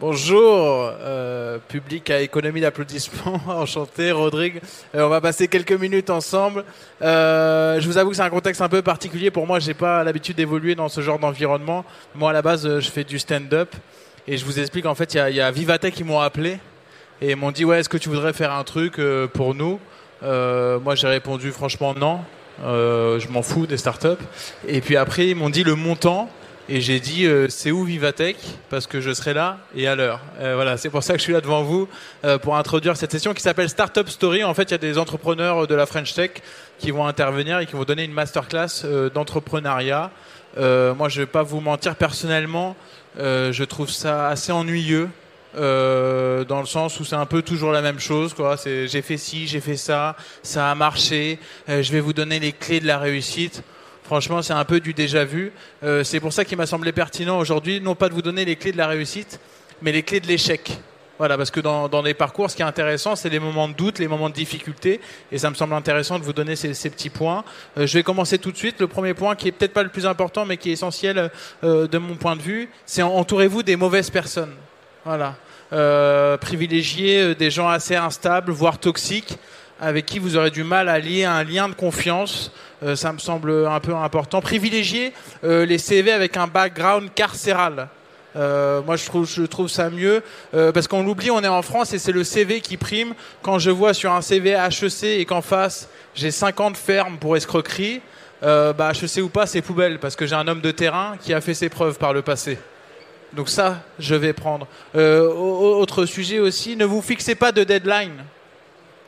Bonjour, euh, public à économie d'applaudissements, enchanté, Rodrigue. Euh, on va passer quelques minutes ensemble. Euh, je vous avoue que c'est un contexte un peu particulier pour moi. J'ai pas l'habitude d'évoluer dans ce genre d'environnement. Moi, à la base, je fais du stand-up et je vous explique. En fait, il y a, y qui m'ont appelé et m'ont dit ouais, est-ce que tu voudrais faire un truc pour nous? Moi, j'ai répondu franchement non. Je m'en fous des startups. Et puis après, ils m'ont dit le montant. Et j'ai dit, euh, c'est où Vivatech? Parce que je serai là et à l'heure. Euh, voilà, c'est pour ça que je suis là devant vous euh, pour introduire cette session qui s'appelle Startup Story. En fait, il y a des entrepreneurs de la French Tech qui vont intervenir et qui vont donner une masterclass d'entrepreneuriat. Moi, je vais pas vous mentir, personnellement, je trouve ça assez ennuyeux. dans le sens où c'est un peu toujours la même chose j'ai fait ci j'ai fait ça ça a marché je vais vous donner les clés de la réussite Franchement, c'est un peu du déjà vu. Euh, c'est pour ça qu'il m'a semblé pertinent aujourd'hui, non pas de vous donner les clés de la réussite, mais les clés de l'échec. Voilà, parce que dans, les parcours, ce qui est intéressant, c'est les moments de doute, les moments de difficulté, et ça me semble intéressant de vous donner ces, petits points. Euh, je vais commencer tout de suite. Le premier point, qui est peut-être pas le plus important, mais qui est essentiel euh, de mon point de vue, c'est entourez-vous des mauvaises personnes. Voilà, privilégiez des gens assez instables, voire toxiques, avec qui vous aurez du mal à lier un lien de confiance. Euh, ça me semble un peu important. Privilégiez euh, les CV avec un background carcéral. Euh, moi, je trouve, ça mieux parce qu'on l'oublie, on est en France et c'est le CV qui prime. Quand je vois sur un CV HEC et qu'en face j'ai 50 fermes pour escroquerie, euh, bah, HEC ou pas, c'est poubelle parce que j'ai un homme de terrain qui a fait ses preuves par le passé. Donc ça, je vais prendre. Au- autre sujet aussi, ne vous fixez pas de deadline.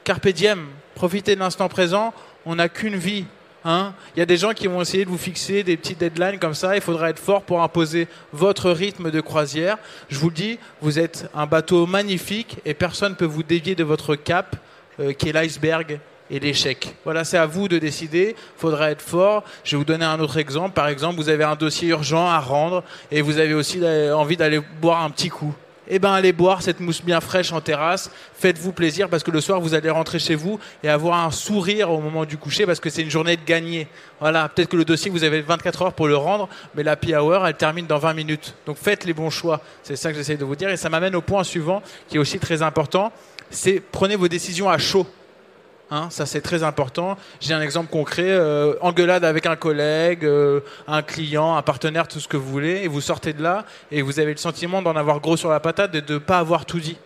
Carpe diem, profitez de l'instant présent, on n'a qu'une vie. Hein Il y a des gens qui vont essayer de vous fixer des petites deadlines comme ça, il faudra être fort pour imposer votre rythme de croisière. Je vous le dis, vous êtes un bateau magnifique et personne ne peut vous dévier de votre cap, euh, qui est l'iceberg et l'échec. Voilà, c'est à vous de décider, faudra être fort. Je vais vous donner un autre exemple. Par exemple, vous avez un dossier urgent à rendre et vous avez aussi envie d'aller boire un petit coup eh ben allez boire cette mousse bien fraîche en terrasse, faites-vous plaisir parce que le soir vous allez rentrer chez vous et avoir un sourire au moment du coucher parce que c'est une journée de gagner. Voilà, peut-être que le dossier vous avez 24 heures pour le rendre, mais la hour elle termine dans 20 minutes. Donc faites les bons choix. C'est ça que j'essaie de vous dire et ça m'amène au point suivant qui est aussi très important, c'est prenez vos décisions à chaud. Hein, ça c'est très important. J'ai un exemple concret, euh, engueulade avec un collègue, euh, un client, un partenaire, tout ce que vous voulez, et vous sortez de là et vous avez le sentiment d'en avoir gros sur la patate et de ne pas avoir tout dit.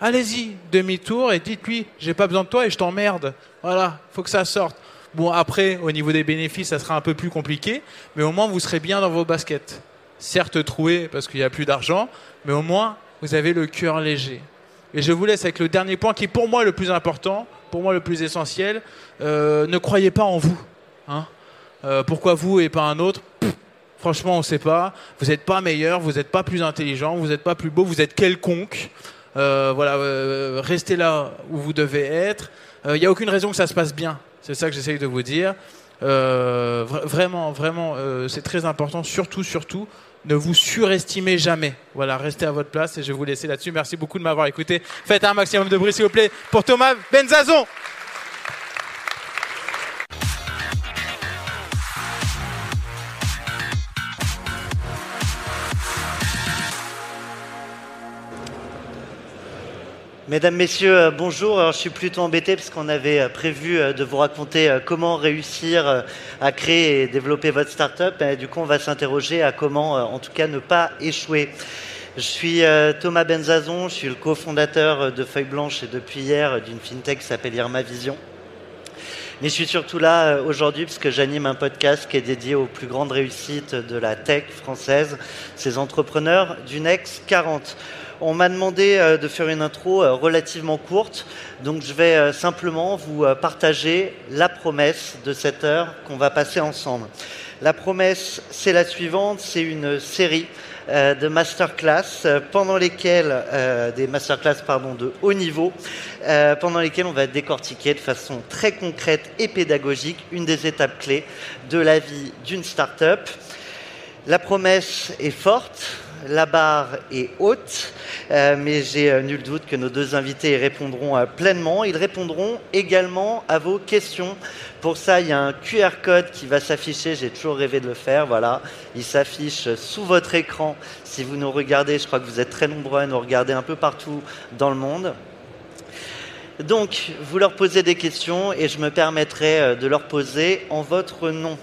Allez-y, demi-tour et dites-lui, j'ai pas besoin de toi et je t'emmerde. Voilà, faut que ça sorte. Bon après, au niveau des bénéfices, ça sera un peu plus compliqué, mais au moins vous serez bien dans vos baskets. Certes troué parce qu'il n'y a plus d'argent, mais au moins vous avez le cœur léger. Et je vous laisse avec le dernier point qui est pour moi le plus important, pour moi le plus essentiel. Euh, ne croyez pas en vous. Hein Euh, pourquoi vous et pas un autre? Franchement, on ne sait pas. Vous n'êtes pas meilleur, vous n'êtes pas plus intelligent, vous n'êtes pas plus beau, vous êtes quelconque. voilà, restez là où vous devez être. Il n'y a aucune raison que ça se passe bien. C'est ça que j'essaye de vous dire. vraiment, vraiment, c'est très important. Surtout, surtout, ne vous surestimez jamais. Voilà, restez à votre place et je vais vous laisser là-dessus. Merci beaucoup de m'avoir écouté. Faites un maximum de bruit, s'il vous plaît, pour Thomas Benzazon. Mesdames, Messieurs, euh, bonjour. je suis plutôt embêté parce qu'on avait euh, prévu euh, de vous raconter comment réussir à créer et développer votre startup. Du coup, on va s'interroger à comment, en tout cas, ne pas échouer. Je suis Thomas Benzazon, je suis le cofondateur de Feuille Blanche et depuis hier d'une fintech qui s'appelle Irma Vision. Mais je suis surtout là aujourd'hui parce que j'anime un podcast qui est dédié aux plus grandes réussites de la tech française, ces entrepreneurs du Next 40. On m'a demandé euh, de faire une intro euh, relativement courte, donc je vais euh, simplement vous partager la promesse de cette heure qu'on va passer ensemble. La promesse, c'est la suivante, c'est une série de masterclass pendant lesquelles des masterclass pardon de haut niveau pendant lesquelles on va décortiquer de façon très concrète et pédagogique une des étapes clés de la vie d'une start-up. La promesse est forte, la barre est haute, mais j'ai euh, nul doute que nos deux invités répondront euh, pleinement. Ils répondront également à vos questions. Pour ça, il y a un QR code qui va s'afficher. J'ai toujours rêvé de le faire. Voilà, il s'affiche sous votre écran. Si vous nous regardez, je crois que vous êtes très nombreux à nous regarder un peu partout dans le monde. Donc, vous leur posez des questions et je me permettrai de leur poser en votre nom.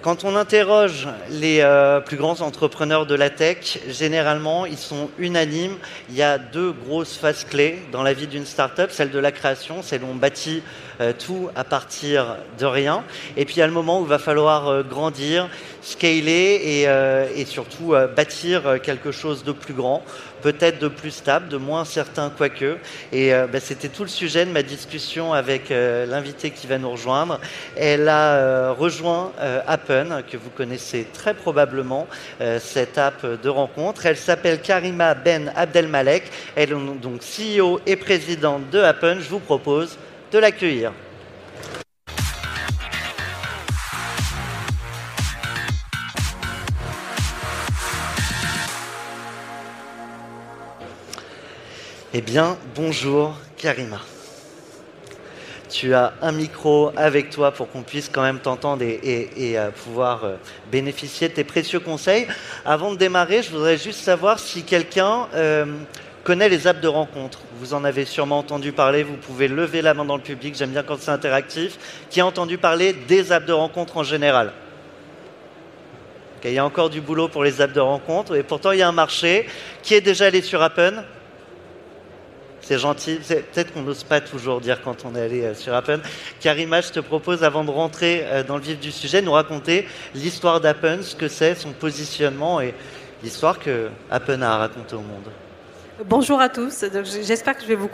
Quand on interroge les euh, plus grands entrepreneurs de la tech, généralement, ils sont unanimes. Il y a deux grosses phases clés dans la vie d'une startup. Celle de la création, celle où on bâtit euh, tout à partir de rien. Et puis il y a le moment où il va falloir euh, grandir, scaler et, et surtout bâtir quelque chose de plus grand peut-être de plus stable, de moins certain quoique. Et euh, bah, c'était tout le sujet de ma discussion avec euh, l'invité qui va nous rejoindre. Elle a euh, rejoint Appen, que vous connaissez très probablement, cette app de rencontre. Elle s'appelle Karima Ben Abdelmalek. Elle est donc CEO et présidente de Appen. Je vous propose de l'accueillir. Eh bien, bonjour Karima. Tu as un micro avec toi pour qu'on puisse quand même t'entendre et, euh, pouvoir euh, bénéficier de tes précieux conseils. Avant de démarrer, je voudrais juste savoir si quelqu'un euh, connaît les apps de rencontre. Vous en avez sûrement entendu parler, vous pouvez lever la main dans le public, j'aime bien quand c'est interactif. Qui a entendu parler des apps de rencontre en général? Il y a encore du boulot pour les apps de rencontre et pourtant il y a un marché. Qui est déjà allé sur Appen c'est gentil. Peut-être qu'on n'ose pas toujours dire quand on est allé euh, sur Appen. Karima, je te propose, avant de rentrer euh, dans le vif du sujet, nous raconter l'histoire d'Appen, ce que c'est, son positionnement et l'histoire que Appen a raconter au monde. Bonjour à tous. J'espère que je vais vous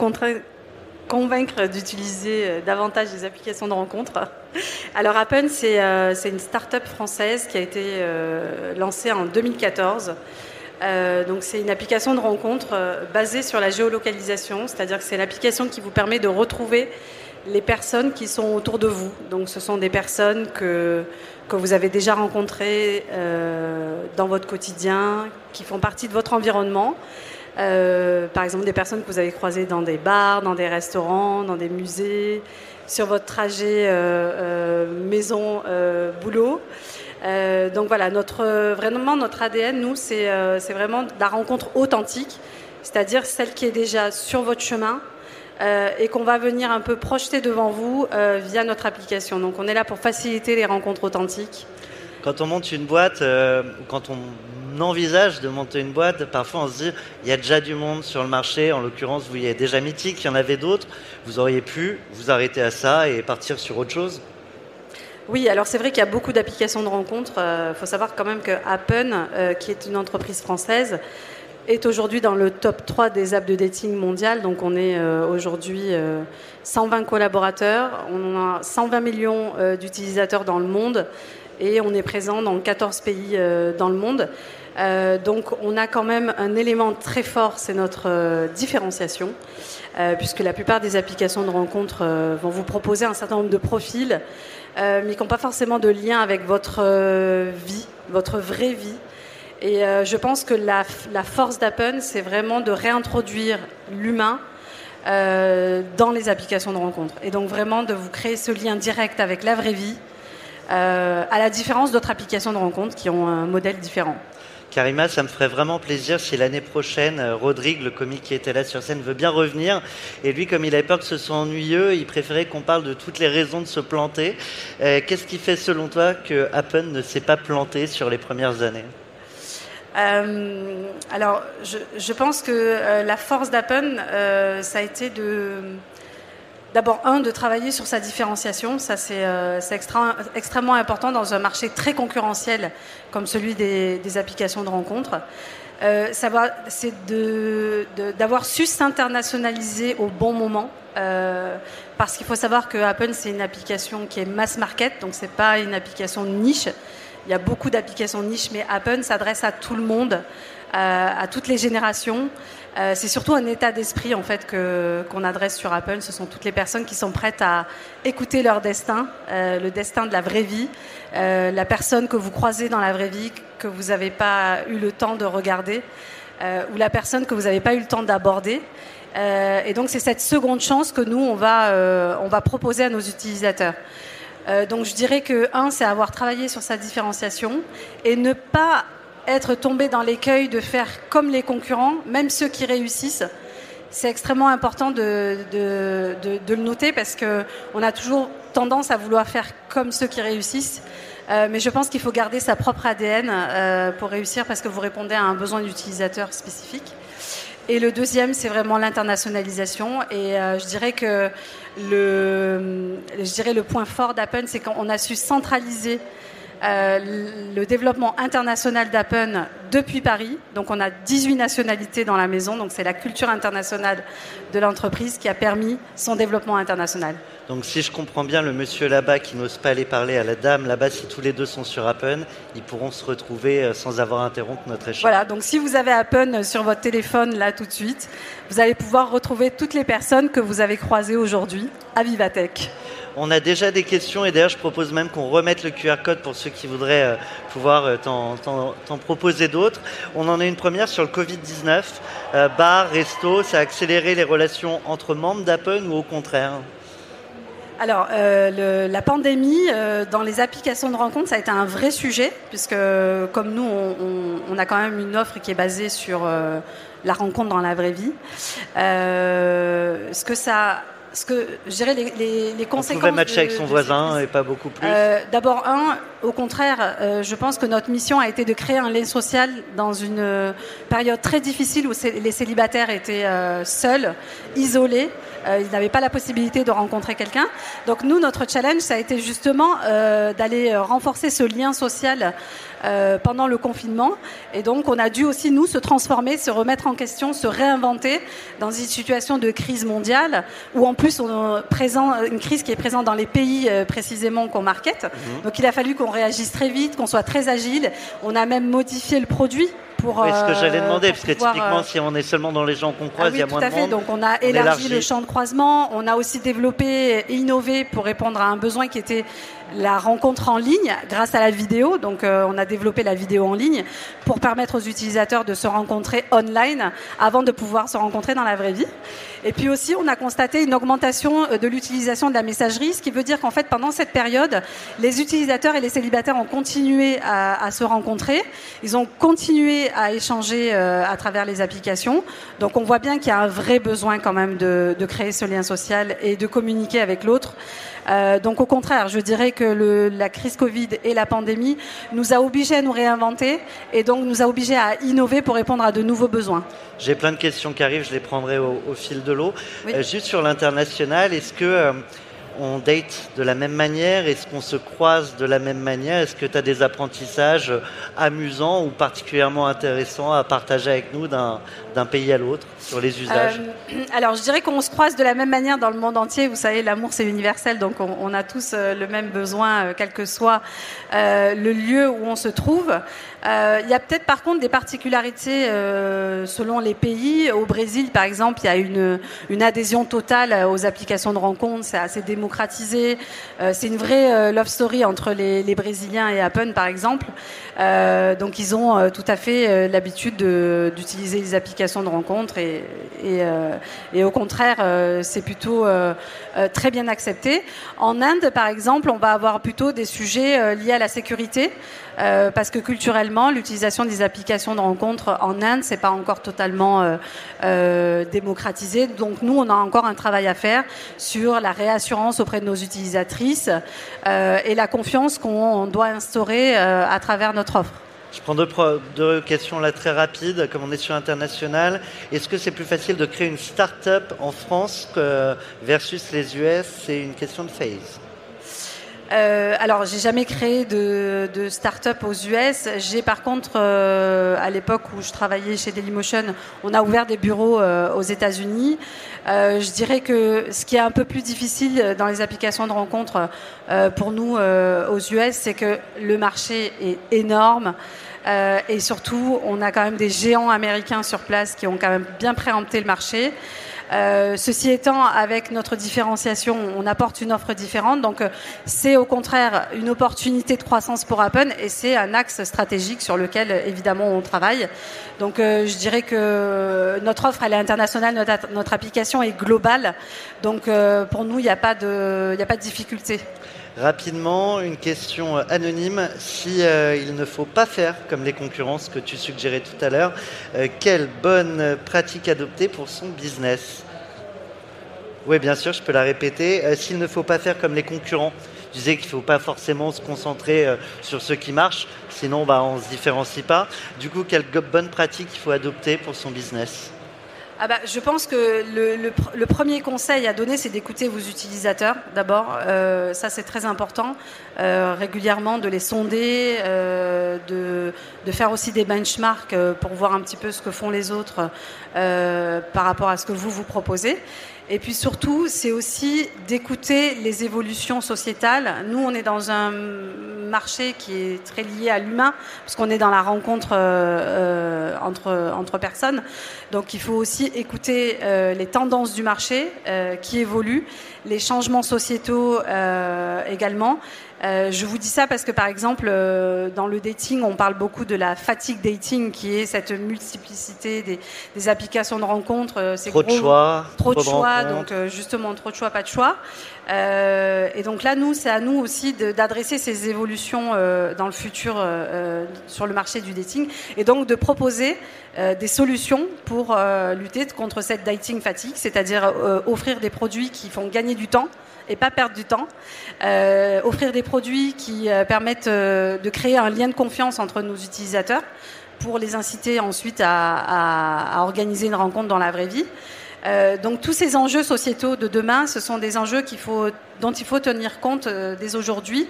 convaincre d'utiliser euh, davantage les applications de rencontre. Alors Appen, c'est une start-up française qui a été lancée en 2014 euh, donc c'est une application de rencontre euh, basée sur la géolocalisation, c'est-à-dire que c'est l'application qui vous permet de retrouver les personnes qui sont autour de vous. Donc ce sont des personnes que, que vous avez déjà rencontrées euh, dans votre quotidien, qui font partie de votre environnement. par exemple des personnes que vous avez croisées dans des bars, dans des restaurants, dans des musées, sur votre trajet maison-boulot. Euh, donc voilà, notre, vraiment notre ADN, nous, euh, c'est vraiment la rencontre authentique, c'est-à-dire celle qui est déjà sur votre chemin euh, et qu'on va venir un peu projeter devant vous via notre application. Donc on est là pour faciliter les rencontres authentiques. Quand on monte une boîte, quand on envisage de monter une boîte, parfois on se dit il y a déjà du monde sur le marché. En l'occurrence, vous y êtes déjà mythique, il y en avait d'autres. Vous auriez pu vous arrêter à ça et partir sur autre chose. Oui, alors c'est vrai qu'il y a beaucoup d'applications de rencontres. Il euh, faut savoir quand même que Appen, euh, qui est une entreprise française, est aujourd'hui dans le top 3 des apps de dating mondial. Donc on est euh, aujourd'hui 120 collaborateurs, on a 120 millions d'utilisateurs dans le monde et on est présent dans 14 pays dans le monde. donc on a quand même un élément très fort, c'est notre différenciation. puisque la plupart des applications de rencontres vont vous proposer un certain nombre de profils, mais qui n'ont pas forcément de lien avec votre vie, votre vraie vie. Et je pense que la, la force d'Appen, c'est vraiment de réintroduire l'humain euh, dans les applications de rencontre. Et donc vraiment de vous créer ce lien direct avec la vraie vie, euh, à la différence d'autres applications de rencontre qui ont un modèle différent. Karima, ça me ferait vraiment plaisir si l'année prochaine, euh, Rodrigue, le comique qui était là sur scène, veut bien revenir. Et lui, comme il avait peur que ce soit ennuyeux, il préférait qu'on parle de toutes les raisons de se planter. Qu'est-ce qui fait, selon toi, que Apple ne s'est pas planté sur les premières années? Euh, alors, je, pense que euh, la force d'Appen, euh, ça a été de. D'abord, un, de travailler sur sa différenciation. Ça, c'est extrêmement important dans un marché très concurrentiel comme celui des, applications de rencontres. c'est d'avoir su s'internationaliser au bon moment. parce qu'il faut savoir que Appen, c'est une application qui est mass market, donc c'est pas une application niche. Il y a beaucoup d'applications niches, mais Apple s'adresse à tout le monde, euh, à toutes les générations. Euh, c'est surtout un état d'esprit en fait que qu'on adresse sur Apple. Ce sont toutes les personnes qui sont prêtes à écouter leur destin, euh, le destin de la vraie vie, la personne que vous croisez dans la vraie vie que vous n'avez pas eu le temps de regarder, ou la personne que vous n'avez pas eu le temps d'aborder. et donc c'est cette seconde chance que nous on va on va proposer à nos utilisateurs. Euh, donc je dirais que, un, c'est avoir travaillé sur sa différenciation et ne pas être tombé dans l'écueil de faire comme les concurrents, même ceux qui réussissent. C'est extrêmement important de, le noter parce qu'on a toujours tendance à vouloir faire comme ceux qui réussissent. Euh, mais je pense qu'il faut garder sa propre ADN euh, pour réussir parce que vous répondez à un besoin d'utilisateur spécifique. Et le deuxième, c'est vraiment l'internationalisation. Et euh, je dirais que le, je dirais le point fort d'Apple, c'est qu'on a su centraliser euh, le développement international d'Appen depuis Paris. Donc on a 18 nationalités dans la maison, donc c'est la culture internationale de l'entreprise qui a permis son développement international. Donc si je comprends bien, le monsieur là-bas qui n'ose pas aller parler à la dame là-bas, si tous les deux sont sur Appen, ils pourront se retrouver euh, sans avoir interrompu notre échange. Voilà, donc si vous avez Appen sur votre téléphone là tout de suite, vous allez pouvoir retrouver toutes les personnes que vous avez croisées aujourd'hui à Vivatech. On a déjà des questions et d'ailleurs je propose même qu'on remette le QR code pour ceux qui voudraient euh, pouvoir euh, t'en proposer d'autres. On en a une première sur le Covid-19. Euh, bar, resto, ça a accéléré les relations entre membres d'Apple ou au contraire? Alors, la pandémie, dans les applications de rencontre, ça a été un vrai sujet, puisque comme nous, on, a quand même une offre qui est basée sur la rencontre dans la vraie vie. ce que ça ce que je dirais les, les, conséquences. On pouvait matcher avec son voisin et pas beaucoup plus. Euh, d'abord, un, au contraire, euh, je pense que notre mission a été de créer un lien social dans une euh, période très difficile où les célibataires étaient seuls, isolés. ils n'avaient pas la possibilité de rencontrer quelqu'un. Donc nous, notre challenge, ça a été justement d'aller renforcer ce lien social euh, pendant le confinement. Et donc, on a dû aussi, nous, se transformer, se remettre en question, se réinventer dans une situation de crise mondiale, où en plus, on présent, une crise qui est présente dans les pays euh, précisément qu'on market. Mhm. Donc, il a fallu qu'on réagisse très vite, qu'on soit très agile. On a même modifié le produit pour. Oui, ce que j'allais euh, demander, parce que typiquement, si on est seulement dans les gens qu'on croise, ah il y a moins tout à fait. Donc, on a élargi le champ de croisement. On a aussi développé et innové pour répondre à un besoin qui était la rencontre en ligne grâce à la vidéo. Donc, euh, on a développé la vidéo en ligne pour permettre aux utilisateurs de se rencontrer online avant de pouvoir se rencontrer dans la vraie vie. Et puis aussi, on a constaté une augmentation euh, de l'utilisation de la messagerie, ce qui veut dire qu'en fait, pendant cette période, les utilisateurs et les célibataires ont continué à, se rencontrer. Ils ont continué à échanger euh, à travers les applications. Donc, on voit bien qu'il y a un vrai besoin quand même de, de créer ce lien social et de communiquer avec l'autre. Euh, donc au contraire, je dirais que le, la crise Covid et la pandémie nous a obligés à nous réinventer et donc nous a obligés à innover pour répondre à de nouveaux besoins. J'ai plein de questions qui arrivent, je les prendrai au, fil de l'eau. Euh, juste sur l'international, est-ce que... Euh, on date de la même manière? Est-ce qu'on se croise de la même manière? Est-ce que tu as des apprentissages amusants ou particulièrement intéressants à partager avec nous d'un pays à l'autre sur les usages? Euh, Alors, je dirais qu'on se croise de la même manière dans le monde entier. Vous savez, l'amour, c'est universel, donc on, a tous euh, le même besoin, quel que soit le lieu où on se trouve. Il y a peut-être par contre des particularités selon les pays. Au Brésil, par exemple, il y a une, adhésion totale aux applications de rencontres. C'est assez démocratisé. Euh, c'est une vraie euh, love story entre les, Brésiliens et Apple, par exemple. Euh, donc, ils ont tout à fait l'habitude d'utiliser les applications de rencontres et, et, au contraire, c'est plutôt très bien accepté. En Inde, par exemple, on va avoir plutôt des sujets liés à la sécurité. parce que culturellement, l'utilisation des applications de rencontres en Inde, c'est pas encore totalement démocratisé. Donc nous, on a encore un travail à faire sur la réassurance auprès de nos utilisatrices euh, et la confiance qu'on doit instaurer euh, à travers notre offre. Je prends deux, questions là très rapides, comme on est sur international. Est-ce que c'est plus facile de créer une start-up en France que versus les US C'est une question de phase. Euh, alors, j'ai jamais créé de, de start-up aux US. J'ai par contre, euh, à l'époque où je travaillais chez Dailymotion, on a ouvert des bureaux euh, aux États-Unis. Je dirais que ce qui est un peu plus difficile dans les applications de rencontres pour nous aux US, c'est que le marché est énorme. et surtout, on a quand même des géants américains sur place qui ont quand même bien préempté le marché. Euh, ceci étant, avec notre différenciation, on apporte une offre différente. Donc, euh, c'est au contraire une opportunité de croissance pour Apple et c'est un axe stratégique sur lequel, évidemment, on travaille. Donc, euh, je dirais que notre offre, elle est internationale, notre, application est globale. Donc, pour nous, il n'y a pas de difficulté. Rapidement, une question anonyme. Si il ne faut pas faire comme les concurrences que tu suggérais tout à l'heure, quelle bonne pratique adopter pour son business? Oui, bien sûr, je peux la répéter. S'il ne faut pas faire comme les concurrents, tu disais qu'il ne faut pas forcément se concentrer sur ce qui marche, sinon bah, on ne se différencie pas. Du coup, quelle bonne pratique il faut adopter pour son business? Ah bah, je pense que le, premier conseil à donner, c'est d'écouter vos utilisateurs d'abord. Euh, ça, c'est très important. Euh, régulièrement, de les sonder, euh, de, de, faire aussi des benchmarks pour voir un petit peu ce que font les autres par rapport à ce que vous vous proposez. Et puis surtout, c'est aussi d'écouter les évolutions sociétales. Nous, on est dans un marché qui est très lié à l'humain, parce qu'on est dans la rencontre euh, entre, entre personnes. Donc il faut aussi écouter euh, les tendances du marché euh, qui évoluent, les changements sociétaux également. Euh, je vous dis ça parce que, par exemple, euh, dans le dating, on parle beaucoup de la fatigue dating, qui est cette multiplicité des, applications de rencontres. Euh, trop de choix. Trop, de, choix, donc justement, trop de choix, pas de choix. et donc là, nous, c'est à nous aussi d'adresser ces évolutions dans le futur sur le marché du dating, et donc de proposer des solutions pour lutter contre cette dating fatigue, c'est-à-dire offrir des produits qui font gagner du temps et pas perdre du temps. Euh, offrir des produits qui euh, permettent euh, de créer un lien de confiance entre nos utilisateurs pour les inciter ensuite à, organiser une rencontre dans la vraie vie. donc tous ces enjeux sociétaux de demain, ce sont des enjeux faut, dont il faut tenir compte dès aujourd'hui.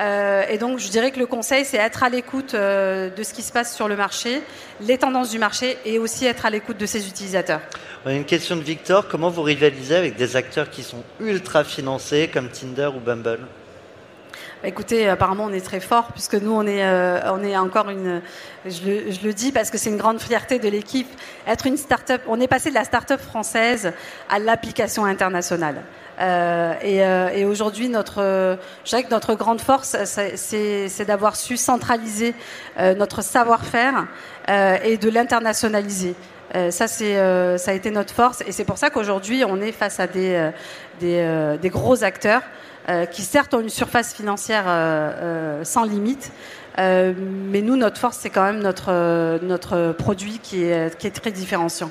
Euh, et donc, je dirais que le conseil, c'est être à l'écoute euh, de ce qui se passe sur le marché, les tendances du marché et aussi être à l'écoute de ses utilisateurs. On a une question de Victor. Comment vous rivalisez avec des acteurs qui sont ultra financés comme Tinder ou Bumble? Bah, Écoutez, apparemment, on est très fort puisque nous, on est, euh, on est encore une. Je le, je le dis parce que c'est une grande fierté de l'équipe. Être une start-up, on est passé de la start-up française à l'application internationale. Euh, et, euh, et aujourd'hui, notre, je dirais que notre grande force, c'est d'avoir su centraliser euh, notre savoir-faire et de l'internationaliser. ça, c'est, ça a été notre force, et c'est pour ça qu'aujourd'hui, on est face à des, des, des gros acteurs qui certes ont une surface financière sans limite, mais nous, notre force, c'est quand même notre, notre produit qui est, qui est très différenciant.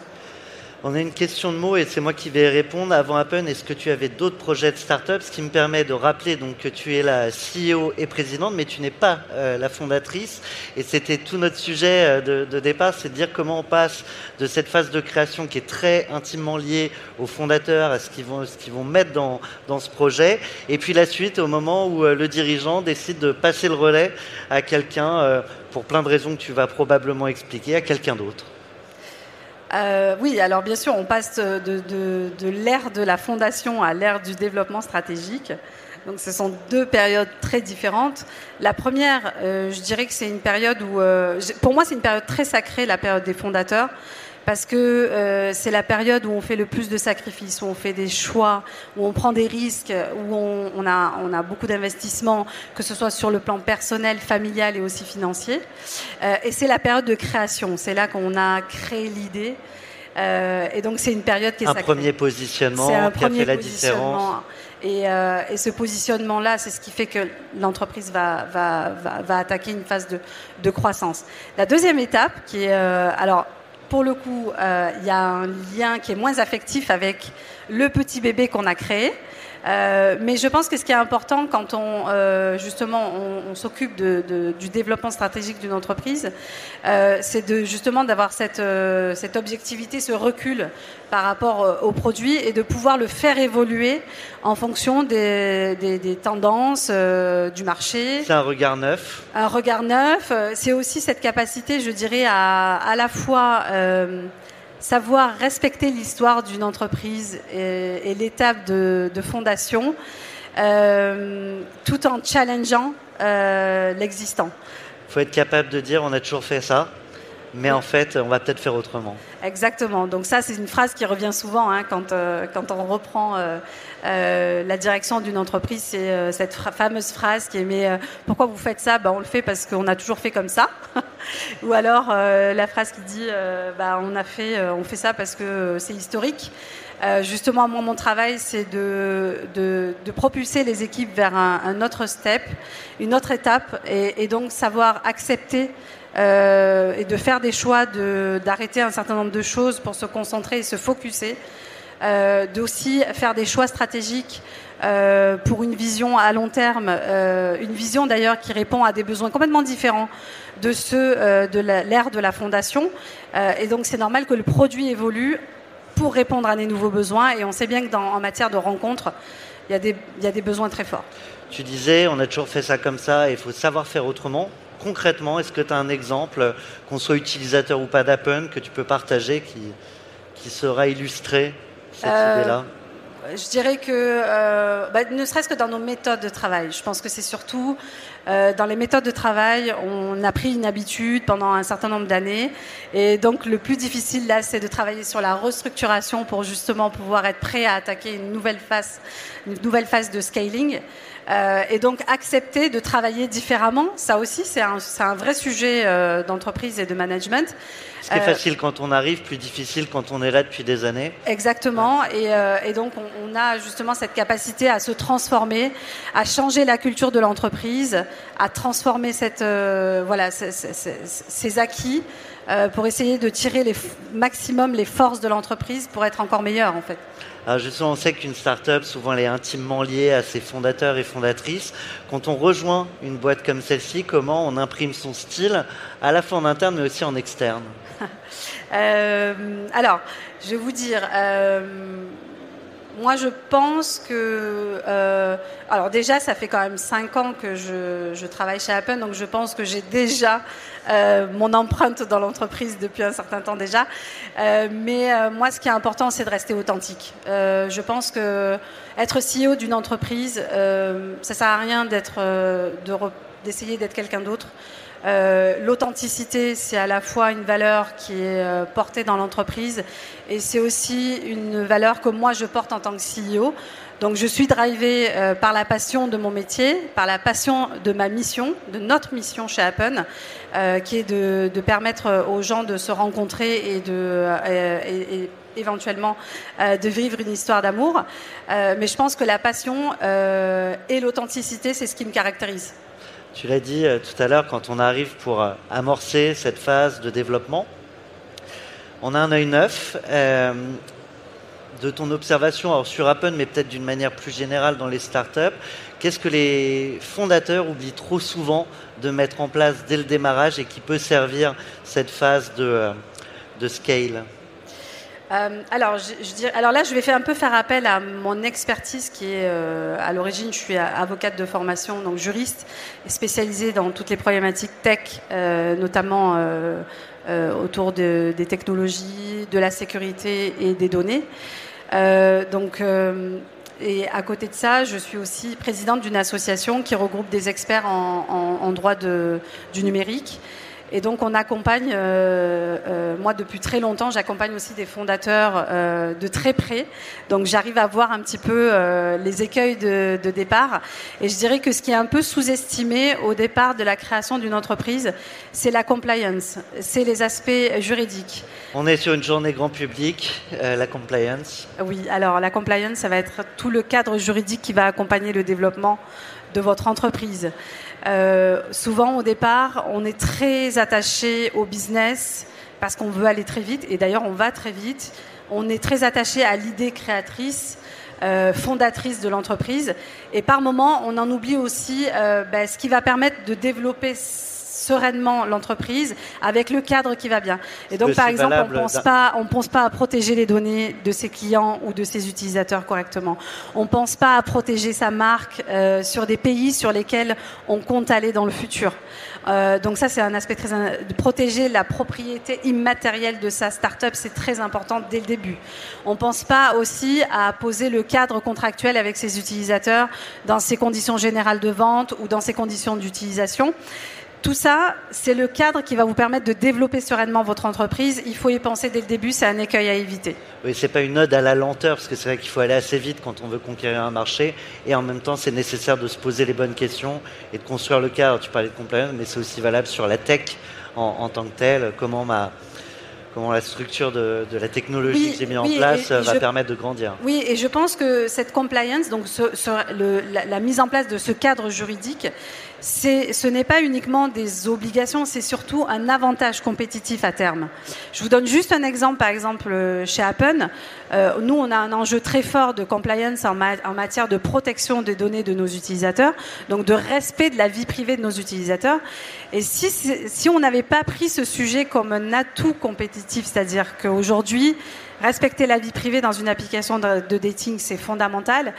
On a une question de mots et c'est moi qui vais répondre. Avant Appen, est-ce que tu avais d'autres projets de start-up? Ce qui me permet de rappeler donc que tu es la CEO et présidente, mais tu n'es pas euh, la fondatrice. Et c'était tout notre sujet euh, de, départ, c'est de dire comment on passe de cette phase de création qui est très intimement liée aux fondateurs, à ce qu'ils vont, mettre dans, dans ce projet, et puis la suite au moment où euh, le dirigeant décide de passer le relais à quelqu'un, pour plein de raisons que tu vas probablement expliquer, à quelqu'un d'autre. Euh, oui, alors bien sûr, on passe de, l'ère de la fondation à l'ère du développement stratégique. Donc ce sont deux périodes très différentes. La première, euh, je dirais que c'est une période où, euh, pour moi, c'est une période très sacrée, la période des fondateurs parce que euh, c'est la période où on fait le plus de sacrifices, où on fait des choix, où on prend des risques, où on, a, on a, beaucoup d'investissements, que ce soit sur le plan personnel, familial et aussi financier. Euh, et c'est la période de création. C'est là qu'on a créé l'idée. Euh, et donc c'est une période qui est un premier positionnement un qui a fait la différence. Et, et, ce positionnement-là, c'est ce qui fait que l'entreprise va, va, va, va, attaquer une phase de, de, croissance. La deuxième étape, qui est alors pour le coup, euh, il y a un lien qui est moins affectif avec le petit bébé qu'on a créé. Euh, mais je pense que ce qui est important quand on euh, justement on, s'occupe de, du développement stratégique d'une entreprise, euh, c'est de justement d'avoir cette, euh, cette objectivité, ce recul par rapport euh, au produit et de pouvoir le faire évoluer en fonction des, des, des tendances du marché. C'est un regard neuf. Un regard neuf. C'est aussi cette capacité, je dirais, à à la fois savoir respecter l'histoire d'une entreprise et, l'étape de, fondation, euh, tout en challengeant euh, l'existant. Il faut être capable de dire on a toujours fait ça, mais en fait, on va peut-être faire autrement. Exactement. Donc ça, c'est une phrase qui revient souvent hein, quand, euh, quand on reprend euh, euh, la direction d'une entreprise. C'est cette fameuse phrase qui est mais pourquoi vous faites ça? Ben, On le fait parce qu'on a toujours fait comme ça. Ou alors la phrase qui dit bah, on, a fait, on fait ça parce que c'est historique. justement, moi, mon travail, c'est de, de, propulser les équipes vers un, autre step, une autre étape, et donc savoir accepter euh, et de faire des choix, d'arrêter un certain nombre de choses pour se concentrer et se focuser, euh, d'aussi faire des choix stratégiques euh, pour une vision à long terme, euh, une vision d'ailleurs qui répond à des besoins complètement différents de ceux de l'ère de la fondation. Et donc c'est normal que le produit évolue pour répondre à des nouveaux besoins. Et on sait bien que dans, en matière de rencontres, il y, a des, il y a des besoins très forts. Tu disais, on a toujours fait ça comme ça, il faut savoir faire autrement concrètement, est-ce que tu as un exemple, qu'on soit utilisateur ou pas d'Appen, que tu peux partager qui, qui sera illustré cette euh, idée-là? je dirais que, euh, bah, ne serait-ce que dans nos méthodes de travail, je pense que c'est surtout euh, dans les méthodes de travail, on a pris une habitude pendant un certain nombre d'années. Et donc, le plus difficile là, c'est de travailler sur la restructuration pour justement pouvoir être prêt à attaquer une nouvelle phase, une nouvelle phase de scaling. Euh, et donc accepter de travailler différemment, ça aussi c'est un, un, vrai sujet euh, d'entreprise et de management. Ce qui est euh, facile quand on arrive, plus difficile quand on est là depuis des années. Exactement, et, et, donc on, on, a justement cette capacité à se transformer, à changer la culture de l'entreprise, à transformer cette, euh, voilà, ces acquis pour essayer de tirer les maximum les forces de l'entreprise pour être encore meilleur en fait. Alors justement, on sait qu'une start-up, souvent, elle est intimement liée à ses fondateurs et fondatrices. Quand on rejoint une boîte comme celle-ci, comment on imprime son style, à la fois en interne, mais aussi en externe? Euh, Alors, je vais vous dire, euh, moi, je pense que. Euh, alors, déjà, ça fait quand même 5 ans que je, travaille chez Apple, donc je pense que j'ai déjà euh, mon empreinte dans l'entreprise depuis un certain temps déjà. Euh, mais moi, ce qui est important, c'est de rester authentique. Je pense que être CEO d'une entreprise, ça sert à rien d'être, d'essayer d'être quelqu'un d'autre. Euh, L'authenticité, c'est à la fois une valeur qui est euh, portée dans l'entreprise et c'est aussi une valeur que moi je porte en tant que CEO. Donc je suis drivée euh, par la passion de mon métier, par la passion de ma mission, de notre mission chez Appen, qui est de, permettre aux gens de se rencontrer et de éventuellement de vivre une histoire d'amour. mais je pense que la passion et l'authenticité, c'est ce qui me caractérise. Tu l'as dit euh, tout à l'heure, quand on arrive pour euh, amorcer cette phase de développement, On a un œil neuf. Euh, de ton observation alors sur Apple, mais peut-être d'une manière plus générale dans les startups, qu'est-ce que les fondateurs oublient trop souvent de mettre en place dès le démarrage et qui peut servir cette phase de, de scale? Euh, alors, là, je vais faire un peu faire appel à mon expertise qui est euh, à l'origine, je suis avocate de formation, donc juriste, spécialisée dans toutes les problématiques tech, notamment autour de, des technologies, de la sécurité et des données. donc, et à côté de ça, je suis aussi présidente d'une association qui regroupe des experts en, droit du numérique. Et donc on accompagne, euh, euh, moi depuis très longtemps, j'accompagne aussi des fondateurs euh, de très près. Donc j'arrive à voir un petit peu les écueils de, de, départ. Et je dirais que ce qui est un peu sous-estimé au départ de la création d'une entreprise, c'est la compliance, c'est les aspects juridiques. On est sur une journée grand public, la compliance. Oui, alors la compliance, ça va être tout le cadre juridique qui va accompagner le développement de votre entreprise. Euh, souvent, au départ, on est très attaché au business parce qu'on veut aller très vite. Et d'ailleurs, on va très vite. On est très attaché à l'idée créatrice. Euh, fondatrice de l'entreprise. Et par moment, on en oublie aussi euh, ben, ce qui va permettre de développer sereinement l'entreprise avec le cadre qui va bien. Et donc, par exemple, on pense pas, on pense pas à protéger les données de ses clients ou de ses utilisateurs correctement. On pense pas à protéger sa marque euh, sur des pays sur lesquels on compte aller dans le futur. Euh, donc ça, c'est un aspect très de protéger la propriété immatérielle de sa start-up, c'est très important dès le début. On pense pas aussi à poser le cadre contractuel avec ses utilisateurs dans ses conditions générales de vente ou dans ses conditions d'utilisation. Tout ça, c'est le cadre qui va vous permettre de développer sereinement votre entreprise. Il faut y penser dès le début, c'est un écueil à éviter. Oui, c'est pas une ode à la lenteur, parce que c'est vrai qu'il faut aller assez vite quand on veut conquérir un marché, et en même temps, c'est nécessaire de se poser les bonnes questions et de construire le cadre. Tu parlais de compliance, mais c'est aussi valable sur la tech en, tant que telle. Comment ma comment la structure de, la technologie que j'ai mis en place va permettre de grandir. Oui, et je pense que cette compliance, donc la, mise en place de ce cadre juridique, ce n'est pas uniquement des obligations, c'est surtout un avantage compétitif à terme. Je vous donne juste un exemple, par exemple, euh, chez Apple, euh, nous, on a un enjeu très fort de compliance en, matière de protection des données de nos utilisateurs, donc de respect de la vie privée de nos utilisateurs. Et si, si on n'avait pas pris ce sujet comme un atout compétitif, c'est-à-dire qu'aujourd'hui, respecter la vie privée dans une application de, dating, c'est fondamental.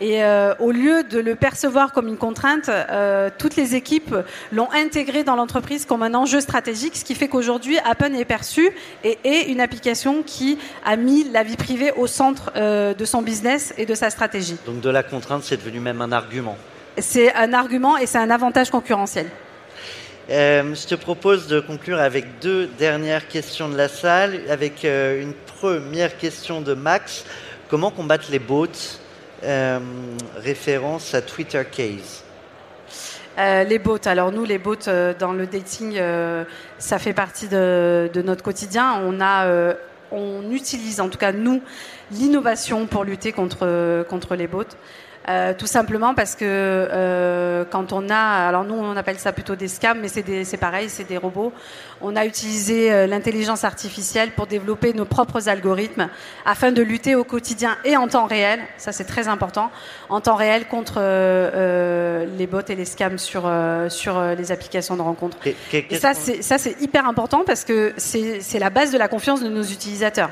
Et euh, au lieu de le percevoir comme une contrainte, euh, toutes les équipes l'ont intégré dans l'entreprise comme un enjeu stratégique, ce qui fait qu'aujourd'hui, Apple est perçu et est une application qui a mis la vie privée au centre euh, de son business et de sa stratégie. Donc de la contrainte, c'est devenu même un argument. C'est un argument et c'est un avantage concurrentiel. Euh, je te propose de conclure avec deux dernières questions de la salle, avec euh, une première question de Max. Comment combattre les bots euh, Référence à Twitter Case? les bots. Alors nous, les bots dans le dating, ça fait partie de, de, notre quotidien. On a, on utilise, en tout cas nous, l'innovation pour lutter contre contre les bots. Euh, tout simplement parce que euh, quand on a, alors nous on appelle ça plutôt des scams, mais c'est pareil, c'est des robots. On a utilisé euh, l'intelligence artificielle pour développer nos propres algorithmes afin de lutter au quotidien et en temps réel, ça c'est très important, en temps réel contre les bots et les scams sur sur les applications de rencontres. Et, ça c'est ça c'est hyper important parce que c'est la base de la confiance de nos utilisateurs.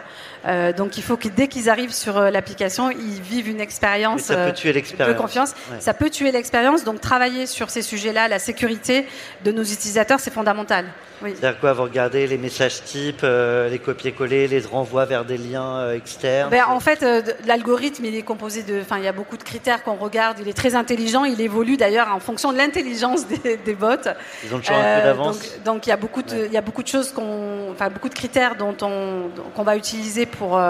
donc il faut que dès qu'ils arrivent sur l'application, ils vivent une expérience de confiance. Ça peut tuer l'expérience. Donc travailler sur ces sujets-là, la sécurité de nos utilisateurs, c'est fondamental. C'est-à-dire quoi Vous regardez les messages types, euh, les copier-coller, les renvois vers des liens euh, externes ben, En fait, euh, l'algorithme, il est composé de... Enfin, il y a beaucoup de critères qu'on regarde. Il est très intelligent. Il évolue d'ailleurs en fonction de l'intelligence des, des, bots. Ils ont toujours un peu d'avance. Donc, il, y a beaucoup de, il y a beaucoup de choses qu'on... Enfin, beaucoup de critères dont on, qu'on va utiliser pour,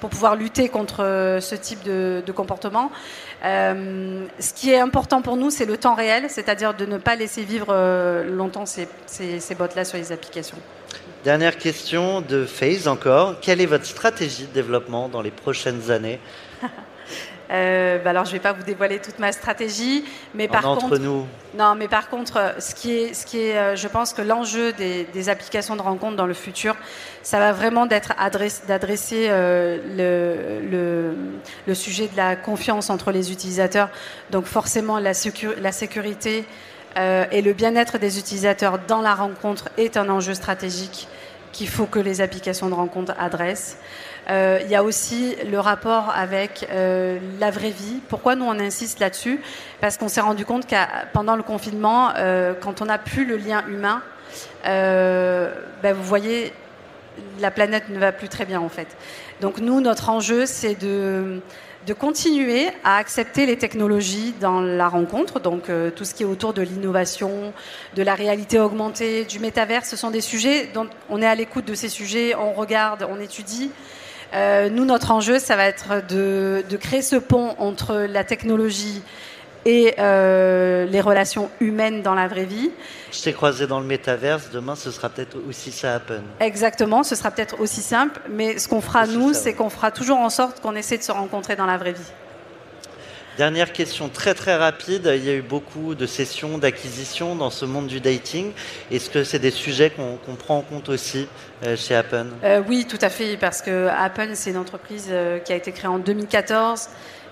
pour pouvoir lutter contre ce type de, de comportement. ce qui est important pour nous, c'est le temps réel, c'est-à-dire de ne pas laisser vivre longtemps ces, ces, ces bots-là sur les applications. Dernière question de FaZe encore. Quelle est votre stratégie de développement dans les prochaines années Euh, bah alors, je ne vais pas vous dévoiler toute ma stratégie, mais par entre contre, nous. non, mais par contre, euh, ce qui est, ce qui est, euh, je pense que l'enjeu des, des applications de rencontre dans le futur, ça va vraiment d'être adresse- d'adresser euh, le, le, le sujet de la confiance entre les utilisateurs. Donc forcément, la, sécu- la sécurité euh, et le bien-être des utilisateurs dans la rencontre est un enjeu stratégique qu'il faut que les applications de rencontre adressent. Euh, il y a aussi le rapport avec euh, la vraie vie. Pourquoi nous on insiste là-dessus? Parce qu'on s'est rendu compte que pendant le confinement, quand on n'a plus le lien humain, ben, vous voyez, la planète ne va plus très bien en fait. Donc nous, notre enjeu, c'est de de continuer à accepter les technologies dans la rencontre, donc euh, tout ce qui est autour de l'innovation, de la réalité augmentée, du métavers, ce sont des sujets dont on est à l'écoute de ces sujets, on regarde, on étudie. Euh, nous, notre enjeu, ça va être de, de créer ce pont entre la technologie et euh, les relations humaines dans la vraie vie. Je t'ai croisé dans le métaverse, demain ce sera peut-être aussi ça Happen. Exactement, ce sera peut-être aussi simple, mais ce qu'on fera Aussi nous, c'est qu'on fera toujours en sorte qu'on essaie de se rencontrer dans la vraie vie. Dernière question très très rapide. Il y a eu beaucoup de sessions d'acquisition dans ce monde du dating. Est-ce que c'est des sujets qu'on prend en compte aussi euh, chez Happen? Euh, oui, tout à fait, parce que Apple, c'est une entreprise qui a été créée en 2014,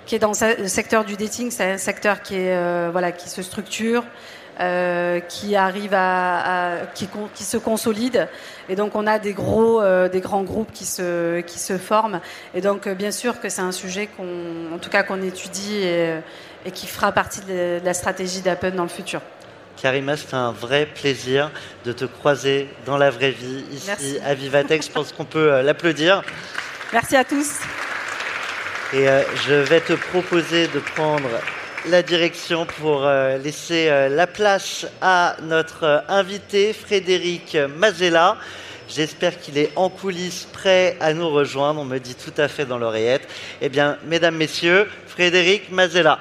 qui est dans le secteur du dating. C'est un secteur qui est euh, voilà, qui se structure, euh, qui arrive à, à- qui, qui se consolide, et donc on a des gros, euh, des grands groupes qui se qui se forment. Et donc bien sûr que c'est un sujet qu'on, en tout cas qu'on étudie et, et qui fera partie de la stratégie d'Apple dans le futur. Karima, c'était un vrai plaisir de te croiser dans la vraie vie ici Merci. à Vivatech. Je pense qu'on peut l'applaudir. Merci à tous. Et euh, je vais te proposer de prendre la direction pour euh, laisser euh, la place à notre invité Frédéric Mazella. J'espère qu'il est en coulisses prêt à nous rejoindre. On me dit tout à fait dans l'oreillette. Eh bien, mesdames, messieurs, Frédéric Mazella.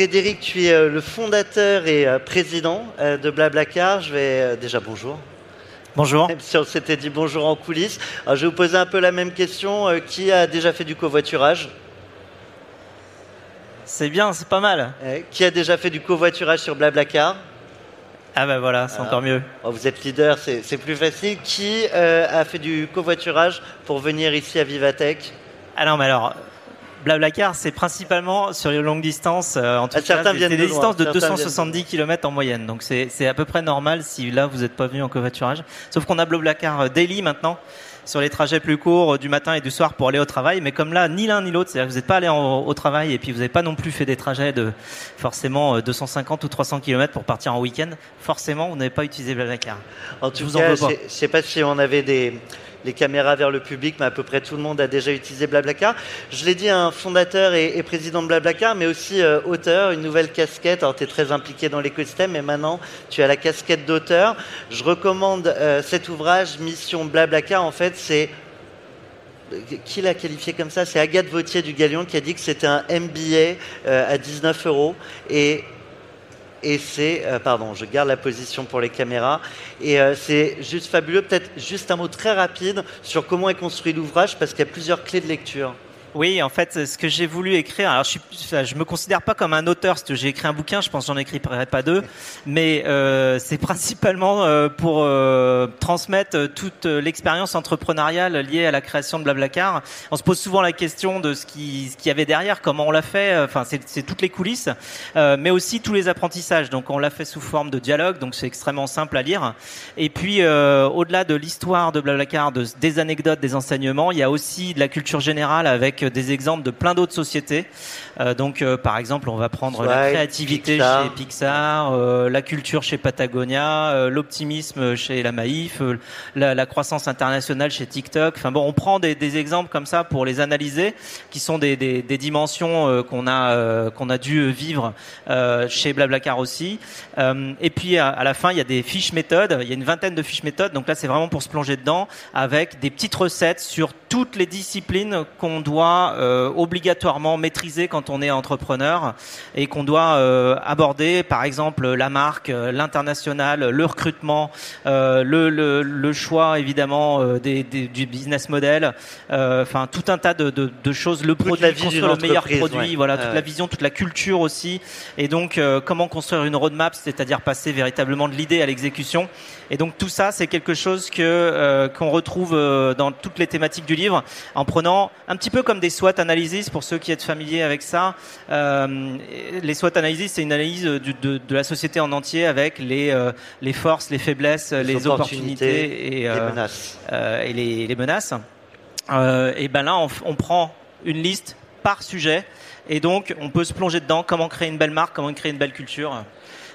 Frédéric, tu es euh, le fondateur et euh, président euh, de Blablacar. Je vais déjà bonjour. Bonjour. Même si on s'était dit bonjour en coulisses. Alors, je vais vous poser un peu la même question. Qui a déjà fait du covoiturage? C'est bien, c'est pas mal. Qui a déjà fait du covoiturage sur Blablacar? Ah bah voilà, c'est Ah. encore mieux. Oh, Vous êtes leader, c'est c'est plus facile. Qui euh, a fait du covoiturage pour venir ici à Vivatech? Ah non, mais alors, Blablacar, c'est principalement sur les longues distances. euh, en tout cas, des loin, distances de certains viennent de 270 km en moyenne. Donc c'est à peu près normal si là vous n'êtes pas venu en covoiturage. Sauf qu'on a Blablacar euh, Daily maintenant sur les trajets plus courts euh, du matin et du soir pour aller au travail. Mais comme là, ni l'un ni l'autre, c'est-à-dire que vous n'êtes pas allé en- au travail et puis vous n'avez pas non plus fait des trajets de forcément euh, 250 ou 300 km pour partir en week-end, forcément vous n'avez pas utilisé Blablacar. En tout vous cas, je je sais pas si on avait des les caméras vers le public, mais à peu près tout le monde a déjà utilisé Blablacar. Je l'ai dit, un fondateur et, président de Blablacar, mais aussi euh, auteur, une nouvelle casquette. Alors, tu es très impliqué dans l'écosystème, et maintenant, tu as la casquette d'auteur. Je recommande euh, cet ouvrage, Mission Blablacar. En fait, c'est qui l'a qualifié comme ça? C'est Agathe Vautier du Galion qui a dit que c'était un MBA euh, à 19 euros. Et et c'est, euh, pardon, je garde la position pour les caméras, et euh, c'est juste fabuleux. Peut-être juste un mot très rapide sur comment est construit l'ouvrage, parce qu'il y a plusieurs clés de lecture. Oui, en fait, ce que j'ai voulu écrire, alors je, enfin, je me considère pas comme un auteur, j'ai écrit un bouquin, je pense que j'en écrirai pas deux, mais euh, c'est principalement euh, pour euh, transmettre euh, toute euh, l'expérience entrepreneuriale liée à la création de Blablacar. On se pose souvent la question de ce qui ce qu'il y avait derrière, comment on l'a fait, enfin c'est toutes les coulisses, euh, mais aussi tous les apprentissages. Donc on l'a fait sous forme de dialogue, donc c'est extrêmement simple à lire. Et puis au-delà de l'histoire de Blablacar, de, des anecdotes, des enseignements, il y a aussi de la culture générale avec des exemples de plein d'autres sociétés. Euh, donc euh, par exemple, on va prendre la créativité Pixar. chez Pixar, euh, la culture chez Patagonia, l'optimisme chez la Maïf, la, la croissance internationale chez TikTok. Enfin bon, on prend des, des exemples comme ça pour les analyser, qui sont des, des, des dimensions qu'on a qu'on a dû vivre chez Blablacar aussi. Et puis à, à la fin, il y a des fiches méthodes. Il y a une vingtaine de fiches méthodes. Donc là, c'est vraiment pour se plonger dedans avec des petites recettes sur toutes les disciplines qu'on doit doit euh, obligatoirement maîtriser quand on est entrepreneur et qu'on doit euh, aborder, par exemple, la marque, euh, l'international, le recrutement, le, le, le, choix évidemment des, des, du business model, enfin tout un tas de, de, de choses, le Toute produit, construire le meilleur produit, ouais. voilà, toute la vision, toute la culture aussi, et donc comment construire une roadmap, c'est-à-dire passer véritablement de l'idée à l'exécution. Et donc tout ça, c'est quelque chose que qu'on retrouve dans toutes les thématiques du livre, en prenant un petit peu comme des SWOT analysis pour ceux qui êtes familiers avec ça. Euh, les SWOT analysis, c'est une analyse de, de la société en entier avec les euh, les forces, les faiblesses, les, opportunités, et, les euh, menaces. et les, les menaces. Et ben là, on prend une liste par sujet, et donc on peut se plonger dedans. Comment créer une belle marque, comment créer une belle culture,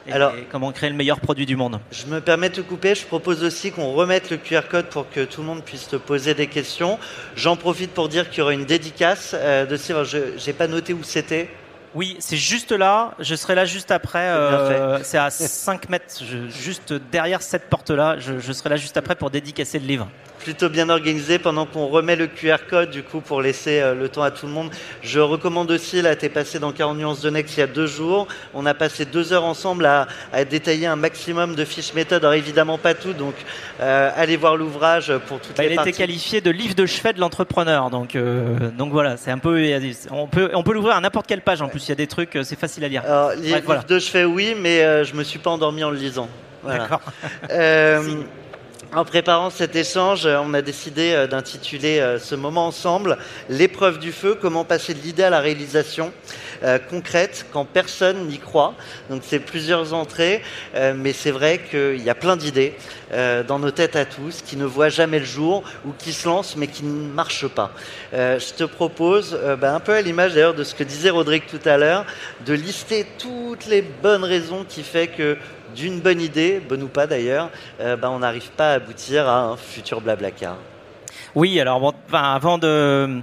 et, Alors- comment créer le meilleur produit du monde. Je me permets de te couper. Je propose aussi qu'on remette le QR code pour que tout le monde puisse te poser des questions. J'en profite pour dire qu'il y aura une dédicace euh, de Sylvain. Je n'ai pas noté où c'était. Oui, c'est juste là. Je serai là juste après. C'est euh, C'est à 5 mètres, je- juste derrière cette porte-là. Je, je serai là juste après pour dédicacer le livre. Plutôt bien organisé pendant qu'on remet le QR code du coup pour laisser euh, le temps à tout le monde. Je recommande aussi, là tu es passé dans 40 nuances de Next il y a deux jours, on a passé deux heures ensemble à, à détailler un maximum de fiches méthodes, alors évidemment pas tout, donc euh, allez voir l'ouvrage pour toutes Bah, les il a parties. été qualifié de livre de chevet de l'entrepreneur, donc euh, donc voilà, c'est un peu, il on peut on peut l'ouvrir à n'importe quelle page. En plus, il y a des trucs, c'est facile à lire. Alors, voilà. livre de chevet oui, mais je me suis pas endormi en le lisant. Voilà. D'accord. En préparant cet échange, euh, on a décidé euh, d'intituler euh, ce moment ensemble l'épreuve du feu, comment passer de l'idée à la réalisation euh, concrète quand personne n'y croit. Donc c'est plusieurs entrées, euh, mais c'est vrai qu'il y a plein d'idées euh, dans nos têtes à tous qui ne voient jamais le jour ou qui se lancent mais qui ne marchent pas. Je te propose, bah, un peu à l'image d'ailleurs de ce que disait Rodrigue tout à l'heure, de lister toutes les bonnes raisons qui fait que d'une bonne idée, bonne ou pas d'ailleurs, bah, on n'arrive pas à aboutir à un futur blablacar. Oui, alors avant de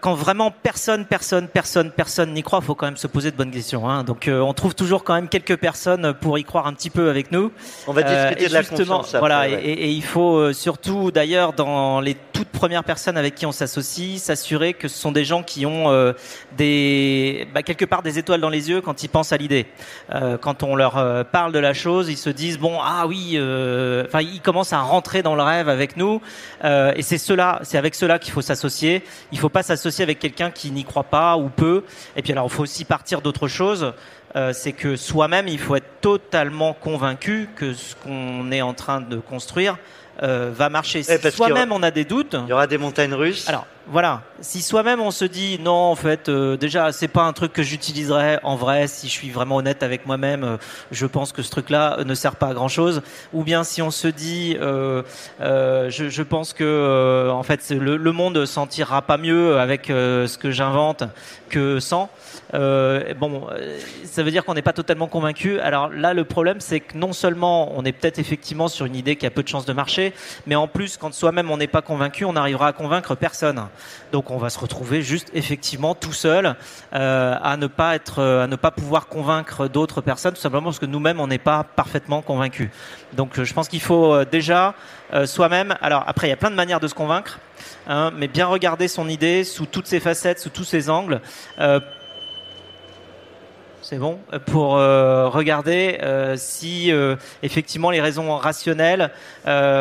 quand vraiment personne, personne, personne, personne n'y croit, faut quand même se poser de bonnes questions. Hein. Donc, euh, on trouve toujours quand même quelques personnes pour y croire un petit peu avec nous. On va Euh, discuter de la confiance. après, voilà, ouais. et, et il faut euh, surtout, d'ailleurs, dans les toutes premières personnes avec qui on s'associe, s'assurer que ce sont des gens qui ont euh, des, bah, quelque part des étoiles dans les yeux quand ils pensent à l'idée. Quand on leur parle de la chose, ils se disent bon, ah oui, enfin, ils commencent à rentrer dans le rêve avec nous. Et c'est cela, c'est avec cela qu'il faut s'associer. Il faut pas s'associer avec quelqu'un qui n'y croit pas ou peu. Et puis alors, il faut aussi partir d'autre chose. Euh, c'est que soi-même, il faut être totalement convaincu que ce qu'on est en train de construire euh, va marcher. Si Eh, aura- soi-même on a des doutes, Il y aura des montagnes russes. alors voilà, si soi-même on se dit non, en fait, euh, déjà c'est pas un truc que j'utiliserais en vrai. Si je suis vraiment honnête avec moi-même, euh, je pense que ce truc-là ne sert pas à grand-chose. Ou bien si on se dit, je, je pense que en fait le, le monde s'en tirera pas mieux avec ce que j'invente que sans. Euh, bon, euh, ça veut dire qu'on n'est pas totalement convaincu. Alors là, le problème, c'est que non seulement on est peut-être effectivement sur une idée qui a peu de chances de marcher, mais en plus, quand soi-même on n'est pas convaincu, on n'arrivera à convaincre personne. Donc on va se retrouver juste effectivement tout seul euh, à ne pas être, euh, à ne pas pouvoir convaincre d'autres personnes, tout simplement parce que nous-mêmes on n'est pas parfaitement convaincus. Donc euh, je pense qu'il faut déjà euh, soi-même. Alors après, il y a plein de manières de se convaincre. hein, mais bien regarder son idée sous toutes ses facettes, sous tous ses angles, euh, c'est bon euh, pour euh, regarder euh, si euh, effectivement les raisons rationnelles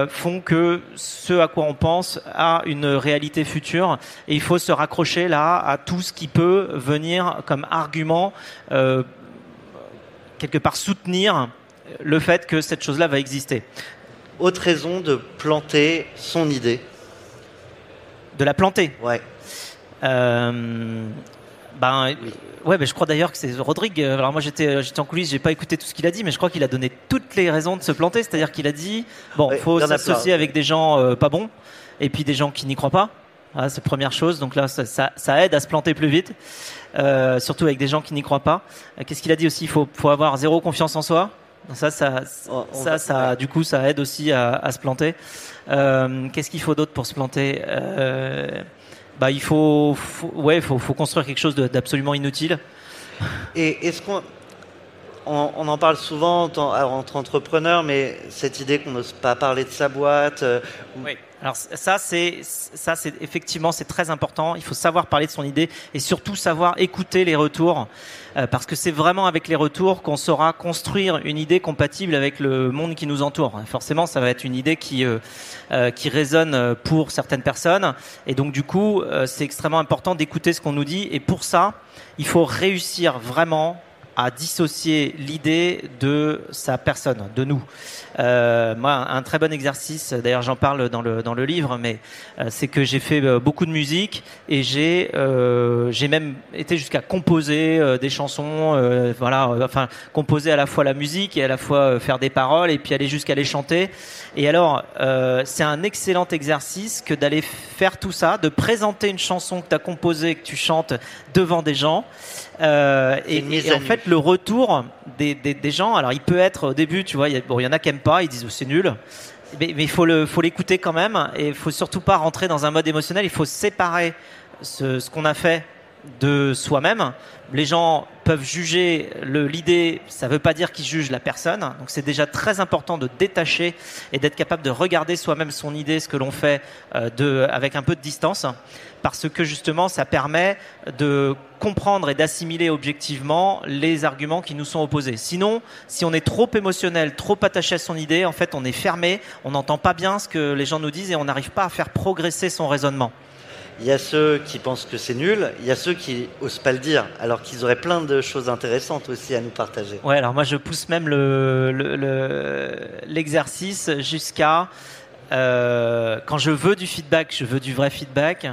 font que ce à quoi on pense a une réalité future et il faut se raccrocher là à tout ce qui peut venir comme argument quelque part soutenir le fait que cette chose-là va exister. Autre raison de planter son idée. De la planter? Ouais. Ben, ouais, mais je crois d'ailleurs que c'est Rodrigue. euh, Alors moi j'étais j'étais en coulisses, j'ai pas écouté tout ce qu'il a dit, mais je crois qu'il a donné toutes les raisons de se planter. C'est-à-dire qu'il a dit bon, Ouais, faut s'associer avec des gens euh, pas bons et puis des gens qui n'y croient pas. Ah, c'est première chose. Donc là, ça, ça, ça aide à se planter plus vite, euh, surtout avec des gens qui n'y croient pas. Euh, Qu'est-ce qu'il a dit aussi? Il faut, faut avoir zéro confiance en soi. Donc ça, ça, ça, ça, du coup, ça aide aussi à, à se planter. Euh, Qu'est-ce qu'il faut d'autre pour se planter? Euh, Bah, il faut, faut- ouais, faut, faut construire quelque chose d'absolument inutile. Et est-ce qu'on on, on en parle souvent en- alors, entre entrepreneurs, mais cette idée qu'on n'ose pas parler de sa boîte. euh, ou- Oui. Alors ça c'est ça c'est effectivement c'est très important. Il faut savoir parler de son idée et surtout savoir écouter les retours euh, parce que c'est vraiment avec les retours qu'on saura construire une idée compatible avec le monde qui nous entoure. Forcément, ça va être une idée qui euh, euh, qui résonne euh, pour certaines personnes et donc du coup euh, c'est extrêmement important d'écouter ce qu'on nous dit et pour ça il faut réussir vraiment à dissocier l'idée de sa personne, de nous. Euh, moi, un très bon exercice, d'ailleurs j'en parle dans le, dans le livre, mais euh, c'est que j'ai fait euh, beaucoup de musique et j'ai j'ai même été jusqu'à composer des chansons, voilà, enfin composer à la fois la musique et à la fois faire des paroles et puis aller jusqu'à les chanter. Et alors, c'est un excellent exercice que d'aller faire tout ça, de présenter une chanson que tu as composée, que tu chantes devant des gens. Et, en fait, le retour des, des, des gens, alors il peut être au début, tu vois, il y, bon, y en a qui aiment pas, ils disent oh, c'est nul. Mais, il faut l'écouter quand même, et il faut surtout pas rentrer dans un mode émotionnel. Il faut séparer ce qu'on a fait de soi-même. Les gens peuvent juger l'idée, ça veut pas dire qu'ils jugent la personne. Donc c'est déjà très important de détacher et d'être capable de regarder soi-même son idée, ce que l'on fait, euh, avec un peu de distance, parce que justement ça permet de comprendre et d'assimiler objectivement les arguments qui nous sont opposés. Sinon, si on est trop émotionnel, trop attaché à son idée, en fait on est fermé, on n'entend pas bien ce que les gens nous disent et on n'arrive pas à faire progresser son raisonnement. Il y a ceux qui pensent que c'est nul, il y a ceux qui osent pas le dire, alors qu'ils auraient plein de choses intéressantes aussi à nous partager. Ouais, alors moi je pousse même le le- le- l'exercice jusqu'à euh, quand je veux du feedback, je veux du vrai feedback.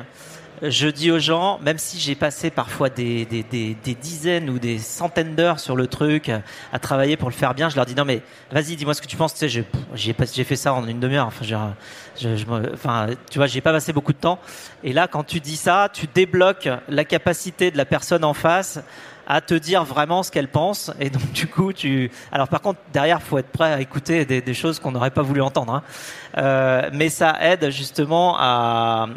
Je dis aux gens, même si j'ai passé parfois des, des, des, des dizaines ou des centaines d'heures sur le truc à, travailler pour le faire bien, je leur dis non mais vas-y dis-moi ce que tu penses. Tu sais, j'ai j'ai fait ça en une demi-heure. Enfin, je, je enfin, tu vois, j'ai pas passé beaucoup de temps. Et là, quand tu dis ça, tu débloques la capacité de la personne en face à te dire vraiment ce qu'elle pense. Et donc, du coup, tu. Alors, par contre, derrière, faut être prêt à écouter des, choses qu'on n'aurait pas voulu entendre. hein. Euh, mais ça aide justement à,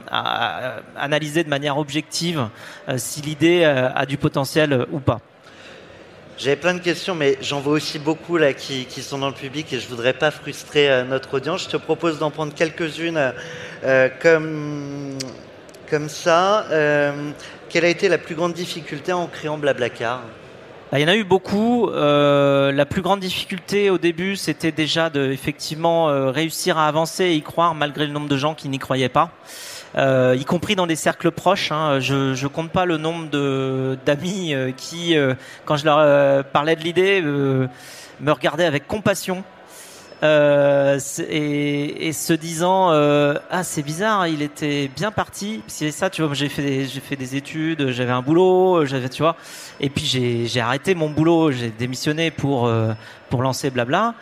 analyser de manière objective euh, si l'idée euh, a du potentiel ou pas. J'avais plein de questions, mais j'en vois aussi beaucoup là qui, qui sont dans le public et je voudrais pas frustrer notre audience. Je te propose d'en prendre quelques-unes comme, comme ça. Euh, quelle a été la plus grande difficulté en créant Blablacar? Bah, Il y en a eu beaucoup. Euh, la plus grande difficulté au début, c'était déjà de effectivement euh, réussir à avancer et y croire malgré le nombre de gens qui n'y croyaient pas. Y compris dans des cercles proches. Hein. Je, je compte pas le nombre d'amis qui, quand je leur parlais de l'idée, me regardaient avec compassion. Euh, et, et se disant euh, ah c'est bizarre il était bien parti. C'est ça tu vois j'ai fait des, j'ai fait des études j'avais un boulot j'avais tu vois. Et puis j'ai j'ai arrêté mon boulot j'ai démissionné pour euh, pour lancer blabla.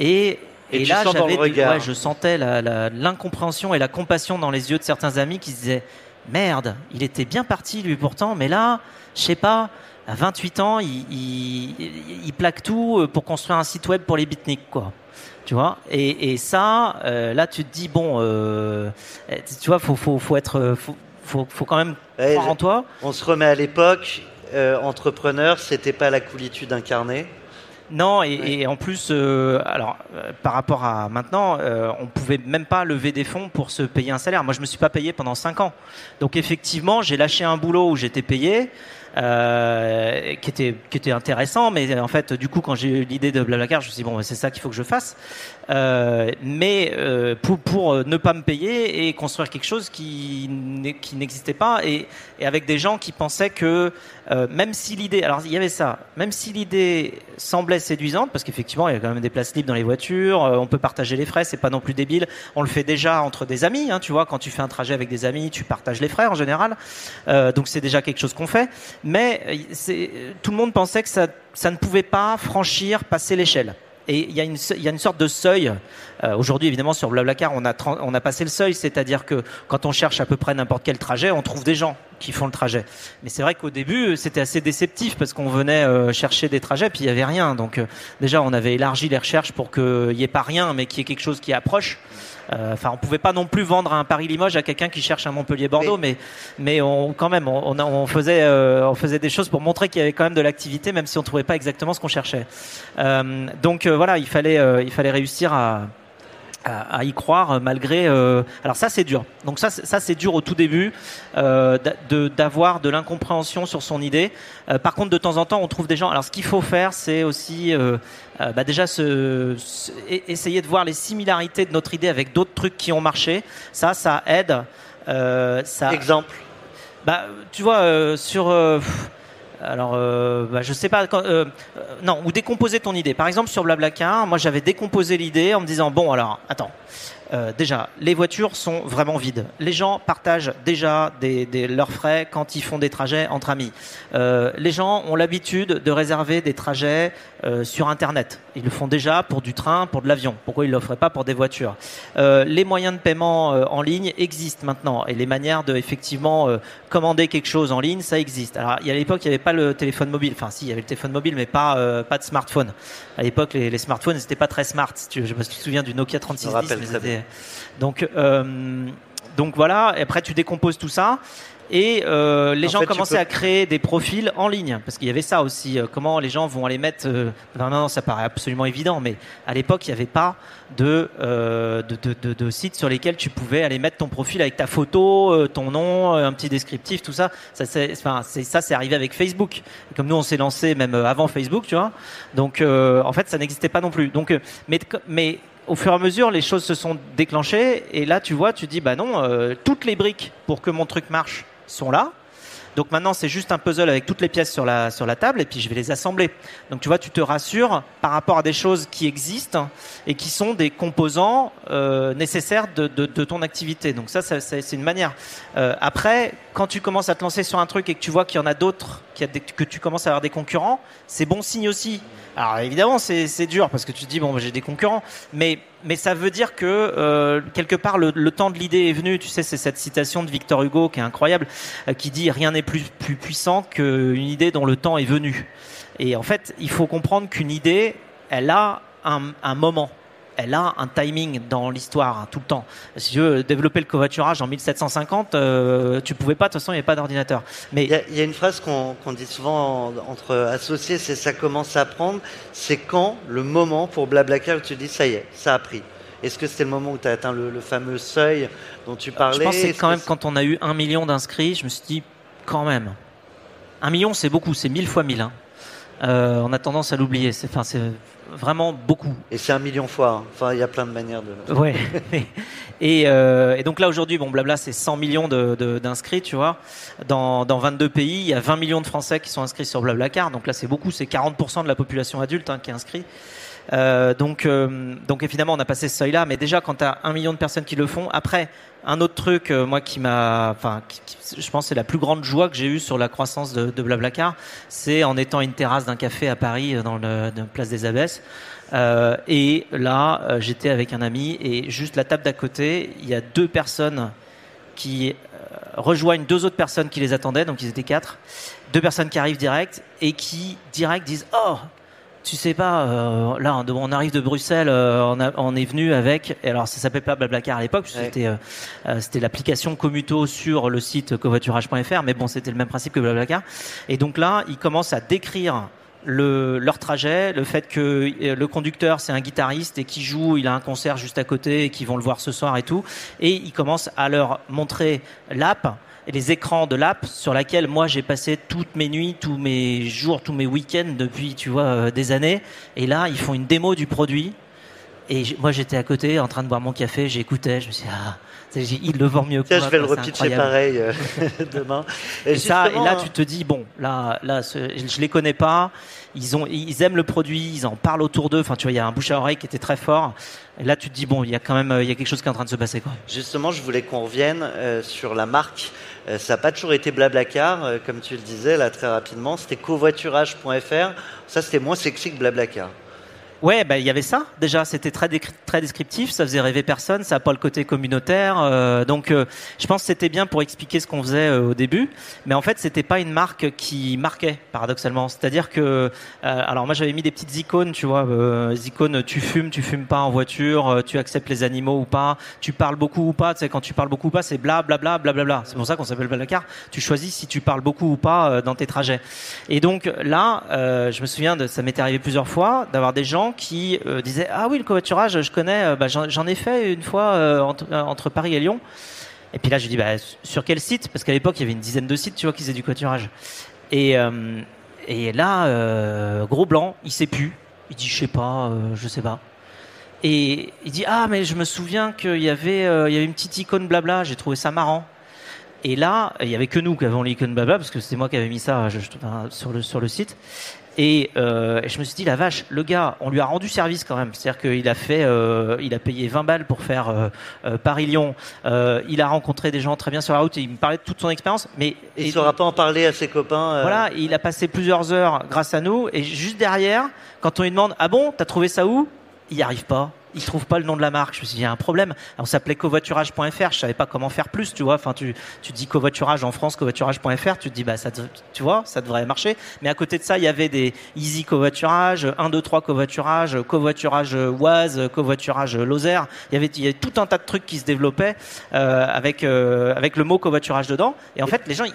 Et Et là j'avais ouais, je sentais l'incompréhension et la compassion dans les yeux de certains amis qui se disaient merde il était bien parti lui pourtant. Mais là je sais pas à 28 ans il, il, il plaque tout pour construire un site web pour les beatniks quoi tu vois et, et ça euh, là tu te dis bon euh, tu vois faut faut faut être faut faut, faut quand même Ouais, croire en toi On se remet à l'époque, euh, entrepreneur, c'était pas la coolitude incarnée. Non, et, et en plus, euh, alors euh, par rapport à maintenant, euh, on pouvait même pas lever des fonds pour se payer un salaire. Moi, je me suis pas payé pendant cinq ans. Donc effectivement, j'ai lâché un boulot où j'étais payé, euh, qui était qui était intéressant, mais en fait, du coup, quand j'ai eu l'idée de Blablacar, je me suis dit bon, c'est ça qu'il faut que je fasse. Euh, mais euh, pour pour euh, ne pas me payer et construire quelque chose qui n'existait pas et, et avec des gens qui pensaient que euh, même si l'idée, alors il y avait ça, même si l'idée semblait séduisante, parce qu'effectivement il y a quand même des places libres dans les voitures, euh, on peut partager les frais, c'est pas non plus débile, on le fait déjà entre des amis, hein, tu vois, quand tu fais un trajet avec des amis, tu partages les frais en général, donc c'est déjà quelque chose qu'on fait, mais tout le monde pensait que ça, ça ne pouvait pas franchir, passer l'échelle. Et il y, a une, sorte de seuil Euh, aujourd'hui, évidemment, sur Blablacar, on on a passé le seuil, c'est-à-dire que quand on cherche à peu près n'importe quel trajet, on trouve des gens qui font le trajet. Mais c'est vrai qu'au début, c'était assez déceptif parce qu'on venait euh, chercher des trajets puis il y avait rien. Donc euh, déjà, on avait élargi les recherches pour qu'il n'y ait pas rien, mais qu'il y ait quelque chose qui approche. Euh, enfin, on pouvait pas non plus vendre un Paris-Limoges à quelqu'un qui cherche un Montpellier-Bordeaux, mais mais on quand même on, on faisait euh, on faisait des choses pour montrer qu'il y avait quand même de l'activité, même si on trouvait pas exactement ce qu'on cherchait. Euh, donc voilà, il fallait il fallait réussir à à, y croire malgré. Euh, alors ça c'est dur. Donc ça ça c'est dur au tout début euh, d'avoir de, l'incompréhension sur son idée. Euh, par contre de temps en temps on trouve des gens. Alors ce qu'il faut faire c'est aussi bah déjà se, essayer de voir les similarités de notre idée avec d'autres trucs qui ont marché. Ça ça aide. ça. Exemple. Bah tu vois sur alors, euh, bah, je sais pas. Euh, non, ou décomposer ton idée. Par exemple, sur Blablacar, moi j'avais décomposé l'idée en me disant bon, alors, attends, euh, déjà, les voitures sont vraiment vides. Les gens partagent déjà leurs frais quand ils font des trajets entre amis. Euh, les gens ont l'habitude de réserver des trajets euh, sur Internet. Ils le font déjà pour du train, pour de l'avion. Pourquoi ils ne le feraient pas pour des voitures? Les moyens de paiement en ligne existent maintenant et les manières de effectivement commander quelque chose en ligne, ça existe. Alors, il y a l'époque, il n'y avait pas le téléphone mobile. Enfin, si, il y avait le téléphone mobile, mais pas pas de smartphone. À l'époque, les, smartphones n'étaient pas très smart. je me souviens du Nokia 3610, donc, euh, donc voilà. Et après, tu décomposes tout ça. Et euh, les gens commençaient à créer des profils en ligne, parce qu'il y avait ça aussi. Euh, comment les gens vont aller mettre euh, Non, non, ça paraît absolument évident, mais à l'époque, il n'y avait pas de, euh, de, de, de, sites sur lesquels tu pouvais aller mettre ton profil avec ta photo, ton nom, un petit descriptif, tout ça. Ça, c'est, enfin, c'est, ça, c'est arrivé avec Facebook. comme nous, on s'est lancé même avant Facebook, tu vois. Donc, en fait, ça n'existait pas non plus. Donc, mais, mais au fur et à mesure, les choses se sont déclenchées. Et là, tu vois, tu dis, bah non, euh, toutes les briques pour que mon truc marche sont là. Donc maintenant, c'est juste un puzzle avec toutes les pièces sur la, sur la table et puis je vais les assembler. Donc tu vois, tu te rassures par rapport à des choses qui existent et qui sont des composants euh, nécessaires de, de, ton activité. Donc ça, c'est une manière. Euh, après, quand tu commences à te lancer sur un truc et que tu vois qu'il y en a d'autres, que tu commences à avoir des concurrents, c'est bon signe aussi. Alors évidemment, c'est dur parce que tu te dis bon, j'ai des concurrents, mais mais ça veut dire que euh, quelque part le, temps de l'idée est venu. Tu sais, c'est cette citation de Victor Hugo qui est incroyable, euh, qui dit rien n'est plus puissant qu'une idée dont le temps est venu. Et en fait, il faut comprendre qu'une idée, elle a un moment elle a un timing dans l'histoire hein, tout le temps. Si tu veux développer le covoiturage en 1750, euh, tu pouvais pas. De toute façon, il n'y avait pas d'ordinateur. Mais il y, a une phrase qu'on dit souvent entre associés, c'est ça commence à prendre. C'est quand le moment pour Blablacar où tu dis ça y est, ça a pris. Est-ce que c'était le moment où tu as atteint le, fameux seuil dont tu parlais? Je pense que c'est quand même quand on a eu un million d'inscrits, je me suis dit quand même. Un million, c'est beaucoup, c'est mille fois mille. Hein. Euh, on a tendance à l'oublier. C'est, enfin, c'est vraiment beaucoup. Et c'est un million fois. Hein. Enfin, il y a plein de manières de. Ouais. Euh, et, donc là aujourd'hui, bon, blabla, c'est 100 millions d'inscrits, tu vois. Dans, dans 22 pays, il y a 20 millions de Français qui sont inscrits sur Blablacar. Donc là, c'est beaucoup. C'est 40% de la population adulte hein, qui est inscrit. Euh, donc, euh, évidemment, on a passé ce seuil-là, mais déjà, quand tu as un million de personnes qui le font, après, un autre truc, euh, moi, qui m'a, enfin, je pense, c'est la plus grande joie que j'ai eue sur la croissance de, Blablacar, c'est en étant une terrasse d'un café à Paris, dans le place des Abbesses. Euh, et là, j'étais avec un ami, et juste la table d'à côté, il y a deux personnes qui rejoignent deux autres personnes qui les attendaient, donc ils étaient quatre, deux personnes qui arrivent direct et qui direct disent oh tu sais pas, euh, là, on arrive de Bruxelles, euh, on, a, on, est venu avec, alors ça s'appelait pas Blablacar à l'époque, c'était euh, c'était l'application Commuto sur le site covoiturage.fr, mais bon, c'était le même principe que Blablacar. Et donc là, ils commencent à décrire le, leur trajet, le fait que le conducteur c'est un guitariste et qui joue, il a un concert juste à côté et qu'ils vont le voir ce soir et tout, et ils commencent à leur montrer l'app et les écrans de l'app sur laquelle moi j'ai passé toutes mes nuits, tous mes jours, tous mes week-ends depuis, tu vois, euh, des années. Et là, ils font une démo du produit. Et moi, j'étais à côté, en train de boire mon café, j'écoutais, je me suis dit, ah, il le vend mieux que Tiens, je vais le repitcher pareil euh, demain. Et, ça, et là, tu te dis, bon, là, là, je les connais pas. Ils aiment le produit, ils en parlent autour d'eux. Enfin, tu vois, il y a un bouche à oreille qui était très fort. Là, tu te dis, bon, il y a quand même, il y a quelque chose qui est en train de se passer. Justement, je voulais qu'on revienne euh, sur la marque. Euh, ça n'a pas toujours été Blablacar, euh, comme tu le disais là très rapidement. C'était covoiturage.fr. Ça, c'était moins sexy que Blablacar. Ouais, bah, il y avait ça déjà. C'était très très descriptif. Ça faisait rêver personne. Ça n'a pas le côté communautaire. Euh, donc, euh, je pense que c'était bien pour expliquer ce qu'on faisait euh, au début. Mais en fait, c'était pas une marque qui marquait paradoxalement. C'est-à-dire que, alors moi, j'avais mis des petites icônes, tu vois, icônes. Tu fumes, tu fumes pas en voiture. tu acceptes les animaux ou pas. Tu parles beaucoup ou pas. Tu sais, quand tu parles beaucoup ou pas, c'est bla bla bla bla bla bla. C'est pour ça qu'on s'appelle Blablacar. Tu choisis si tu parles beaucoup ou pas dans tes trajets. Et donc là, je me souviens ça m'était arrivé plusieurs fois d'avoir des gens qui euh, disaient ah oui le covoiturage je connais euh, bah, j'en ai fait une fois euh, entre, Paris et Lyon. Et puis là je dis bah, sur quel site? Parce qu'à l'époque il y avait une dizaine de sites tu vois qui faisaient du covoiturage. Et et là gros blanc il sait plus. Il dit je sais pas je sais pas. Et il dit ah mais je me souviens qu'il y avait il y avait une petite icône blabla. J'ai trouvé ça marrant. Et là, il y avait que nous qui avons l'icône blabla parce que c'était moi qui avais mis ça sur le sur le site. Euh, et, je me suis dit la vache, le gars, on lui a rendu service quand même. C'est-à-dire qu'il a fait, euh, il a payé 20 balles pour faire euh, Paris-Lyon. il a rencontré des gens très bien sur la route. Et il me parlait de toute son expérience, mais il ne saura pas en parler à ses copains. Voilà, il a passé plusieurs heures grâce à nous. Et juste derrière, quand on lui demande ah bon, t'as trouvé ça où? Il n'y arrive pas il trouve pas le nom de la marque. Je me suis dit, il y a un problème. on s'appelait covoiturage.fr. Je savais pas comment faire plus, tu vois. Enfin, tu, tu dis covoiturage en France, covoiturage.fr. Tu te dis, bah, ça, tu vois, ça devrait marcher. Mais à côté de ça, il y avait des easy covoiturage, 1, 2, 3 covoiturage, covoiturage Oise, covoiturage Lozère. Il y avait, il y avait tout un tas de trucs qui se développaient, euh, avec, euh, avec le mot covoiturage dedans. Et en fait, les gens,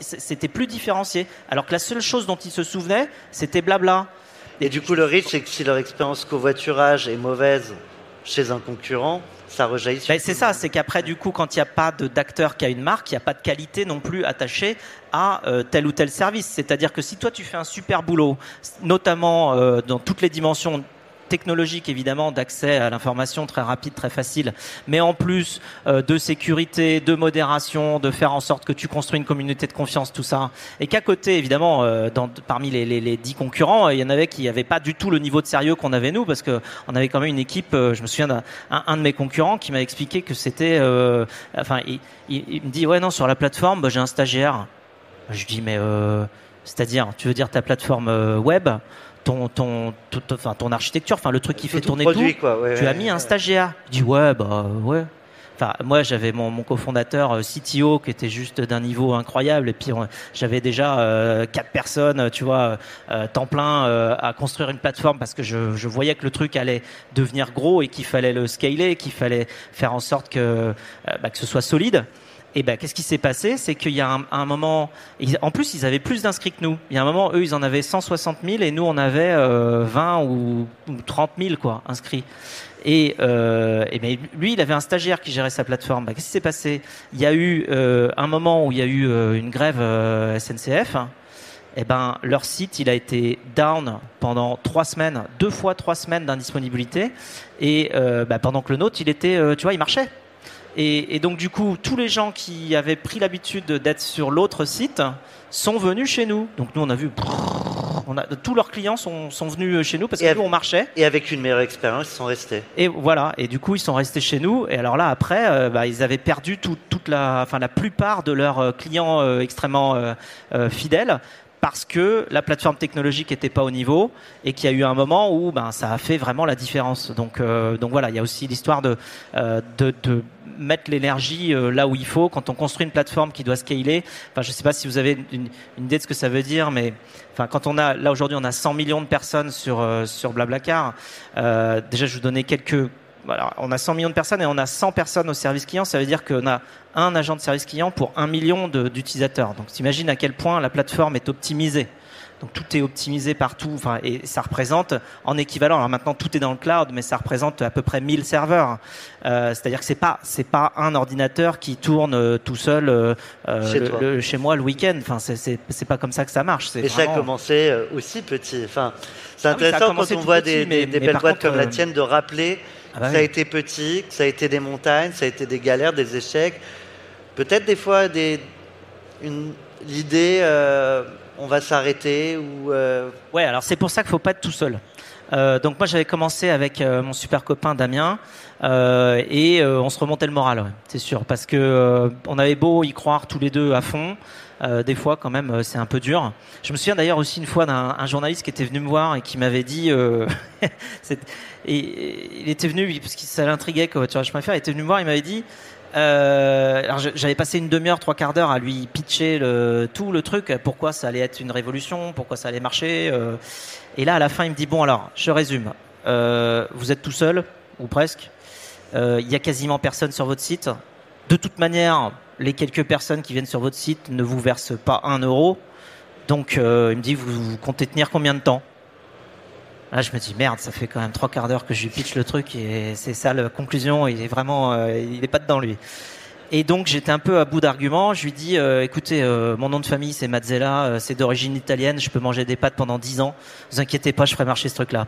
c'était plus différencié. Alors que la seule chose dont ils se souvenaient, c'était blabla. Et du coup, le risque, c'est que si leur expérience covoiturage est mauvaise chez un concurrent, ça rejaillit ben, C'est ça, c'est qu'après, du coup, quand il n'y a pas d'acteur qui a une marque, il n'y a pas de qualité non plus attachée à euh, tel ou tel service. C'est-à-dire que si toi, tu fais un super boulot, notamment euh, dans toutes les dimensions technologique évidemment d'accès à l'information très rapide, très facile, mais en plus euh, de sécurité, de modération, de faire en sorte que tu construis une communauté de confiance, tout ça, et qu'à côté évidemment, euh, dans, parmi les, les, les, dix concurrents, il y en avait qui n'avaient pas du tout le niveau de sérieux qu'on avait nous, parce que on avait quand même une équipe. Euh, je me souviens d'un un, de mes concurrents qui m'a expliqué que c'était, enfin, il, me dit ouais non sur la plateforme, bah, j'ai un stagiaire. Je dis mais c'est-à-dire, tu veux dire ta plateforme web ton, ton, enfin, ton architecture, enfin le truc qui fait tourner tout. tu as mis un stagiaire. Dis ouais, bah ouais. Enfin, moi, j'avais mon, mon cofondateur euh, CTO qui était juste d'un niveau incroyable, et puis j'avais déjà euh, quatre personnes, tu vois, euh, temps plein à construire une plateforme parce que je, je, voyais que le truc allait devenir gros et qu'il fallait le scaler, qu'il fallait faire en sorte que, bah, que ce soit solide. Et ben, qu'est-ce qui s'est passé? C'est qu'il y a un, moment, en plus, ils avaient plus d'inscrits que nous. Il y a un moment, eux, ils en avaient 160 000 et nous, on avait 20 euh, ou, 30 000 quoi, inscrits. Et, euh, et ben, lui, il avait un stagiaire qui gérait sa plateforme. Ben, qu'est-ce qui s'est passé? Il y a eu euh, un moment où il y a eu euh, une grève euh, SNCF. Et ben, leur site, il a été down pendant trois semaines, deux fois trois semaines d'indisponibilité. Et ben, pendant que le nôtre, il était, tu vois, il marchait. Et, donc du coup, tous les gens qui avaient pris l'habitude d'être sur l'autre site sont venus chez nous. Donc nous, on a vu, on a, tous leurs clients sont, sont venus chez nous parce que nous, on marchait. Et avec une meilleure expérience, ils sont restés. Et voilà. Et du coup, ils sont restés chez nous. Et alors là, après, euh, bah, ils avaient perdu toute la, enfin la plupart de leurs euh, clients euh, extrêmement fidèles parce que la plateforme technologique n'était pas au niveau et qu'il y a eu un moment où ben, ça a fait vraiment la différence. Donc, donc voilà, il y a aussi l'histoire de, de, de mettre l'énergie euh, là où il faut. Quand on construit une plateforme qui doit scaler, enfin, je ne sais pas si vous avez une, idée de ce que ça veut dire, mais enfin, quand on a, là aujourd'hui, on a 100 millions de personnes sur, euh, sur Blablacar. Euh, déjà, je vous donnais quelques voilà, on a 100 millions de personnes et on a 100 personnes au service client. Ça veut dire qu'on a un agent de service client pour un million d'utilisateurs. Donc, t'imagines à quel point la plateforme est optimisée. Donc tout est optimisé partout, enfin, et ça représente en équivalent. Alors maintenant tout est dans le cloud, mais ça représente à peu près 1000 serveurs. Euh, C'est-à-dire que c'est pas c'est pas un ordinateur qui tourne euh, tout seul euh, chez, le, chez, moi le week-end. Enfin c'est c'est pas comme ça que ça marche. Et ça a commencé aussi petit. Enfin c'est ah intéressant quand on voit des, des, belles boîtes comme la tienne de rappeler ah bah ça a été petit, ça a été des montagnes, ça a été des galères, des échecs, peut-être des fois des l'idée on va s'arrêter ou euh, Ouais, alors c'est pour ça qu'il faut pas être tout seul. Euh, donc moi j'avais commencé avec euh, mon super copain Damien. Euh, et euh, on se remontait le moral, ouais, c'est sûr, parce que euh, on avait beau y croire tous les deux à fond. Euh, des fois, quand même, euh, c'est un peu dur. Je me souviens d'ailleurs aussi une fois d'un un journaliste qui était venu me voir et qui m'avait dit, euh, et, il était venu parce que ça l'intriguait covoiturage.fr. Il était venu me voir, il m'avait dit, alors je- j'avais passé une demi-heure, trois quarts d'heure à lui pitcher tout le truc, pourquoi ça allait être une révolution, pourquoi ça allait marcher. et là, à la fin, il me dit bon alors, je résume. Vous êtes tout seul ou presque. Il y a quasiment personne sur votre site. De toute manière, les quelques personnes qui viennent sur votre site ne vous versent pas un euro. Donc, euh, il me dit vous, comptez tenir combien de temps? Là, je me dis merde, ça fait quand même trois quarts d'heure que je lui pitch le truc et c'est ça la conclusion. Il est vraiment, euh, il est pas dedans lui. Et donc j'étais un peu à bout d'arguments. Je lui dis, euh, écoutez, mon nom de famille c'est Mazzella, c'est d'origine italienne. Je peux manger des pâtes pendant 10 ans. Vous inquiétez pas, je ferai marcher ce truc-là.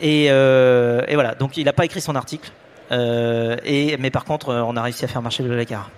Et, voilà. Donc il n'a pas écrit son article. Et mais par contre, on a réussi à faire marcher le Lakar.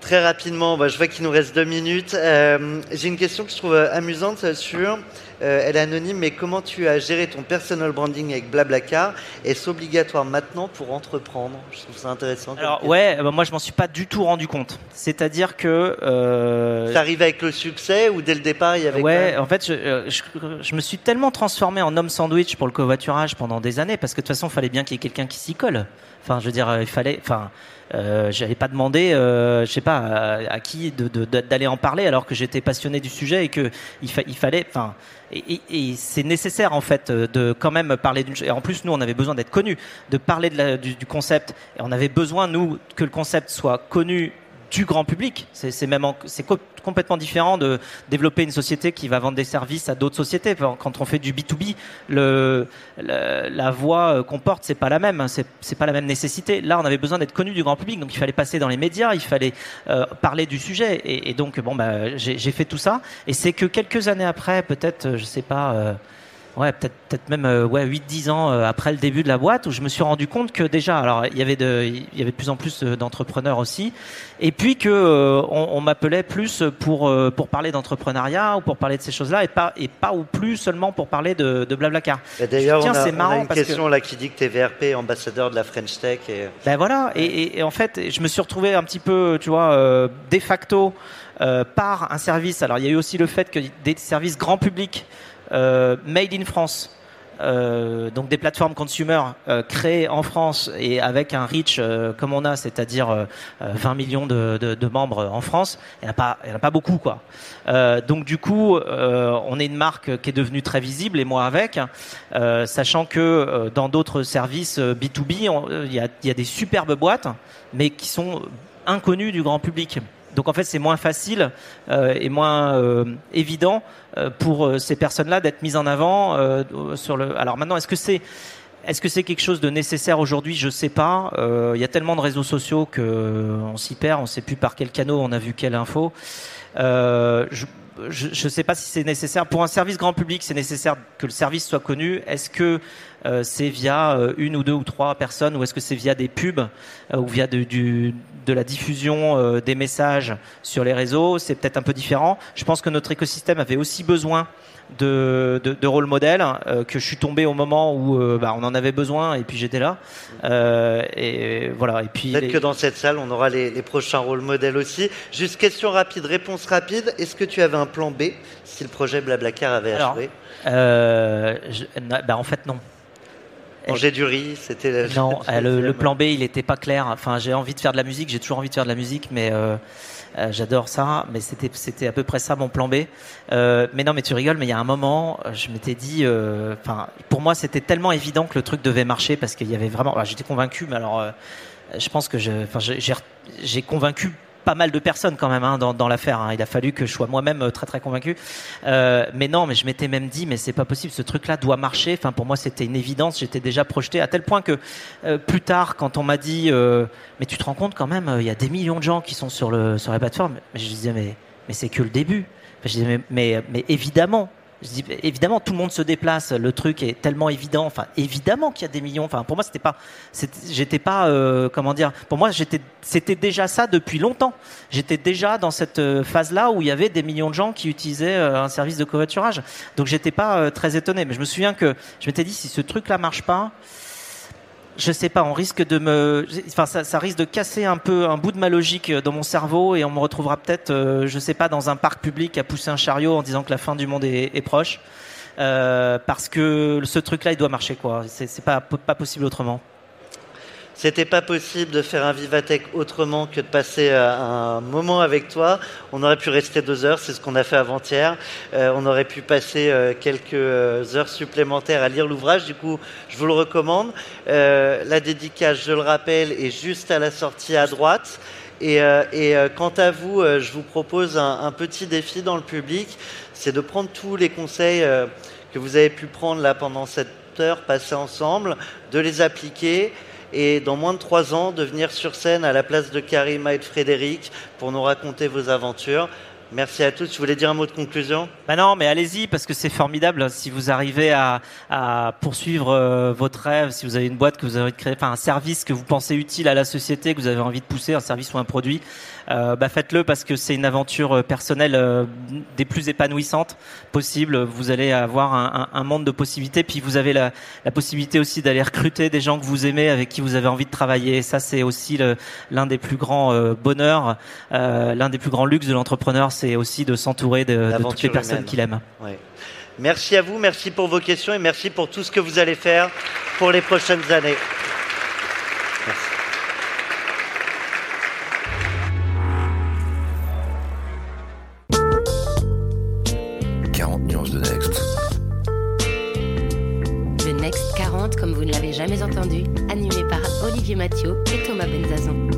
Très rapidement, bah, je vois qu'il nous reste deux minutes. Euh, J'ai une question que je trouve euh, amusante sur, euh, elle est anonyme, mais comment tu as géré ton personal branding avec Blablacar? Est-ce obligatoire maintenant pour entreprendre? Je trouve ça intéressant. Alors ouais, euh, bah, moi je m'en suis pas du tout rendu compte. C'est-à-dire que euh, Ça arrive avec le succès ou dès le départ il y avait ouais, en fait, je, je, je me suis tellement transformé en homme sandwich pour le covoiturage pendant des années parce que de toute façon, il fallait bien qu'il y ait quelqu'un qui s'y colle. Enfin, je veux dire, il fallait, enfin, euh, j'allais pas demander, euh, je sais pas, à, qui d'aller en parler alors que j'étais passionné du sujet et que il, fa- il fallait, enfin, et, c'est nécessaire en fait euh, de quand même parler d'une. Et en plus, nous, on avait besoin d'être connus, de parler du, du concept, et on avait besoin nous que le concept soit connu du grand public. C'est même c'est co- complètement différent de développer une société qui va vendre des services à d'autres sociétés. Quand on fait du B2B, le, le- la voix euh, qu'on porte, c'est pas la même. hein. C'est pas la même nécessité. Là, on avait besoin d'être connu du grand public, donc il fallait passer dans les médias, il fallait euh, parler du sujet. Et, donc, bon, bah, j'ai j'ai fait tout ça. Et c'est que quelques années après, peut-être, euh, je sais pas. euh, Ouais, peut-être même euh, ouais 8-10 ans euh, après le début de la boîte où je me suis rendu compte que déjà alors il y avait de il y avait de plus en plus euh, d'entrepreneurs aussi et puis que euh, on, on m'appelait plus pour pour parler d'entrepreneuriat ou pour parler de ces choses-là et pas et pas ou plus seulement pour parler de, de Blablacar. Bah, D'ailleurs, on, a- on a une parce que- question là qui dit que tu es VRP, ambassadeur de la French Tech. Et... Ben voilà, et, et- et en fait, je me suis retrouvé un petit peu, tu vois, de facto par un service. Alors, il y a eu aussi le fait que des services grand public, made in France, euh, donc des plateformes consumer euh, créées en France et avec un reach euh, comme on a, c'est-à-dire euh, euh, 20 millions de, membres en France, il n'y en a pas, beaucoup quoi. Euh, donc du coup, euh, on est une marque qui est devenue très visible et moi avec, euh, sachant que euh, dans d'autres services euh, B2B, on- euh, il y, a, y a des superbes boîtes, mais qui sont inconnues du grand public. Donc en fait, c'est moins facile euh, et moins euh, évident euh, pour ces personnes-là d'être mises en avant sur le. Alors maintenant, est-ce que c'est est-ce que c'est quelque chose de nécessaire aujourd'hui? Je sais pas. Il y a tellement de réseaux sociaux que on s'y perd. On sait plus par quel canot on a vu quelle info. Je je ne sais pas si c'est nécessaire. Pour un service grand public, c'est nécessaire que le service soit connu. Est-ce que euh, c'est via euh, une ou deux ou trois personnes ou est-ce que c'est via des pubs euh, ou via de, du, de la diffusion euh, des messages sur les réseaux C'est peut-être un peu différent. Je pense que notre écosystème avait aussi besoin de, de, de rôle modèle que je suis tombé au moment où bah, on en avait besoin et puis j'étais là. Et voilà. Et puis Peut-être les- que dans cette salle, on aura les, les prochains rôles modèles aussi. Juste question rapide, réponse rapide. Est-ce que tu avais un plan B si le projet Blablacar avait Alors, je- na- bah, en fait non. Manger du riz, c'était la- Non, euh, le, plan B, il n'était pas clair. Enfin, j'ai envie de faire de la musique, j'ai toujours envie de faire de la musique, mais euh, euh, j'adore ça. Mais c'était, c'était à peu près ça mon plan B. Euh, mais non, mais tu rigoles, mais il y a un moment, je m'étais dit, euh, enfin, pour moi, c'était tellement évident que le truc devait marcher parce qu'il y avait vraiment. alors, j'étais convaincu, mais alors, je pense que j'ai- j'ai convaincu pas mal de personnes quand même hein, dans, l'affaire. hein. Il a fallu que je sois moi-même euh, très très convaincu. Euh, mais non, mais je m'étais même dit, mais c'est pas possible, ce truc-là doit marcher. Enfin, pour moi, c'était une évidence. J'étais déjà projeté à tel point que euh, plus tard, quand on m'a dit, mais tu te rends compte quand même, il y a des millions de gens qui sont sur la plateforme. Je disais, mais mais c'est que le début. Je disais, mais mais évidemment. Je dis, évidemment, tout le monde se déplace. Le truc est tellement évident. Enfin, évidemment qu'il y a des millions. Enfin, pour moi, c'était pas, j'étais pas, euh, comment dire. Pour moi, j'étais, c'était déjà ça depuis longtemps. J'étais déjà dans cette euh, phase-là où il y avait des millions de gens qui utilisaient euh, un service de covoiturage. Donc, j'étais pas euh, très étonné. Mais je me souviens que je m'étais dit, si ce truc-là marche pas, je sais pas, on risque de me, enfin ça, risque de casser un peu un bout de ma logique dans mon cerveau et on me retrouvera peut-être, euh, je sais pas, dans un parc public à pousser un chariot en disant que la fin du monde est, est proche, euh, parce que ce truc-là il doit marcher quoi. C'est pas pas possible autrement. C'était pas possible de faire un Vivatech autrement que de passer euh, un moment avec toi. On aurait pu rester deux heures, c'est ce qu'on a fait avant-hier. Euh, on aurait pu passer euh, quelques heures supplémentaires à lire l'ouvrage. Du coup, je vous le recommande. La dédicace, je le rappelle, est juste à la sortie à droite. Et, et quant à vous, je vous propose un, un, petit défi dans le public, c'est de prendre tous les conseils que vous avez pu prendre là pendant cette heure passée ensemble, de les appliquer et dans moins de trois ans de venir sur scène à la place de Karima et de Frédéric pour nous raconter vos aventures. Merci à tous. Je voulais dire un mot de conclusion. Bah non, mais allez-y parce que c'est formidable si vous arrivez à, poursuivre euh, votre rêve, si vous avez une boîte que vous avez créé, enfin un service que vous pensez utile à la société, que vous avez envie de pousser, un service ou un produit euh, bah faites-le parce que c'est une aventure euh, personnelle euh, des plus épanouissantes possibles. Vous allez avoir un, un, un monde de possibilités, puis vous avez la, la possibilité aussi d'aller recruter des gens que vous aimez, avec qui vous avez envie de travailler. Et ça, c'est aussi l'un des plus grands euh, bonheurs, l'un des plus grands luxes de l'entrepreneur, c'est aussi de s'entourer de, de, toutes les personnes qu'il aime. Ouais. Merci à vous, merci pour vos questions et merci pour tout ce que vous allez faire pour les prochaines années. Mathieu et Thomas Benzazon.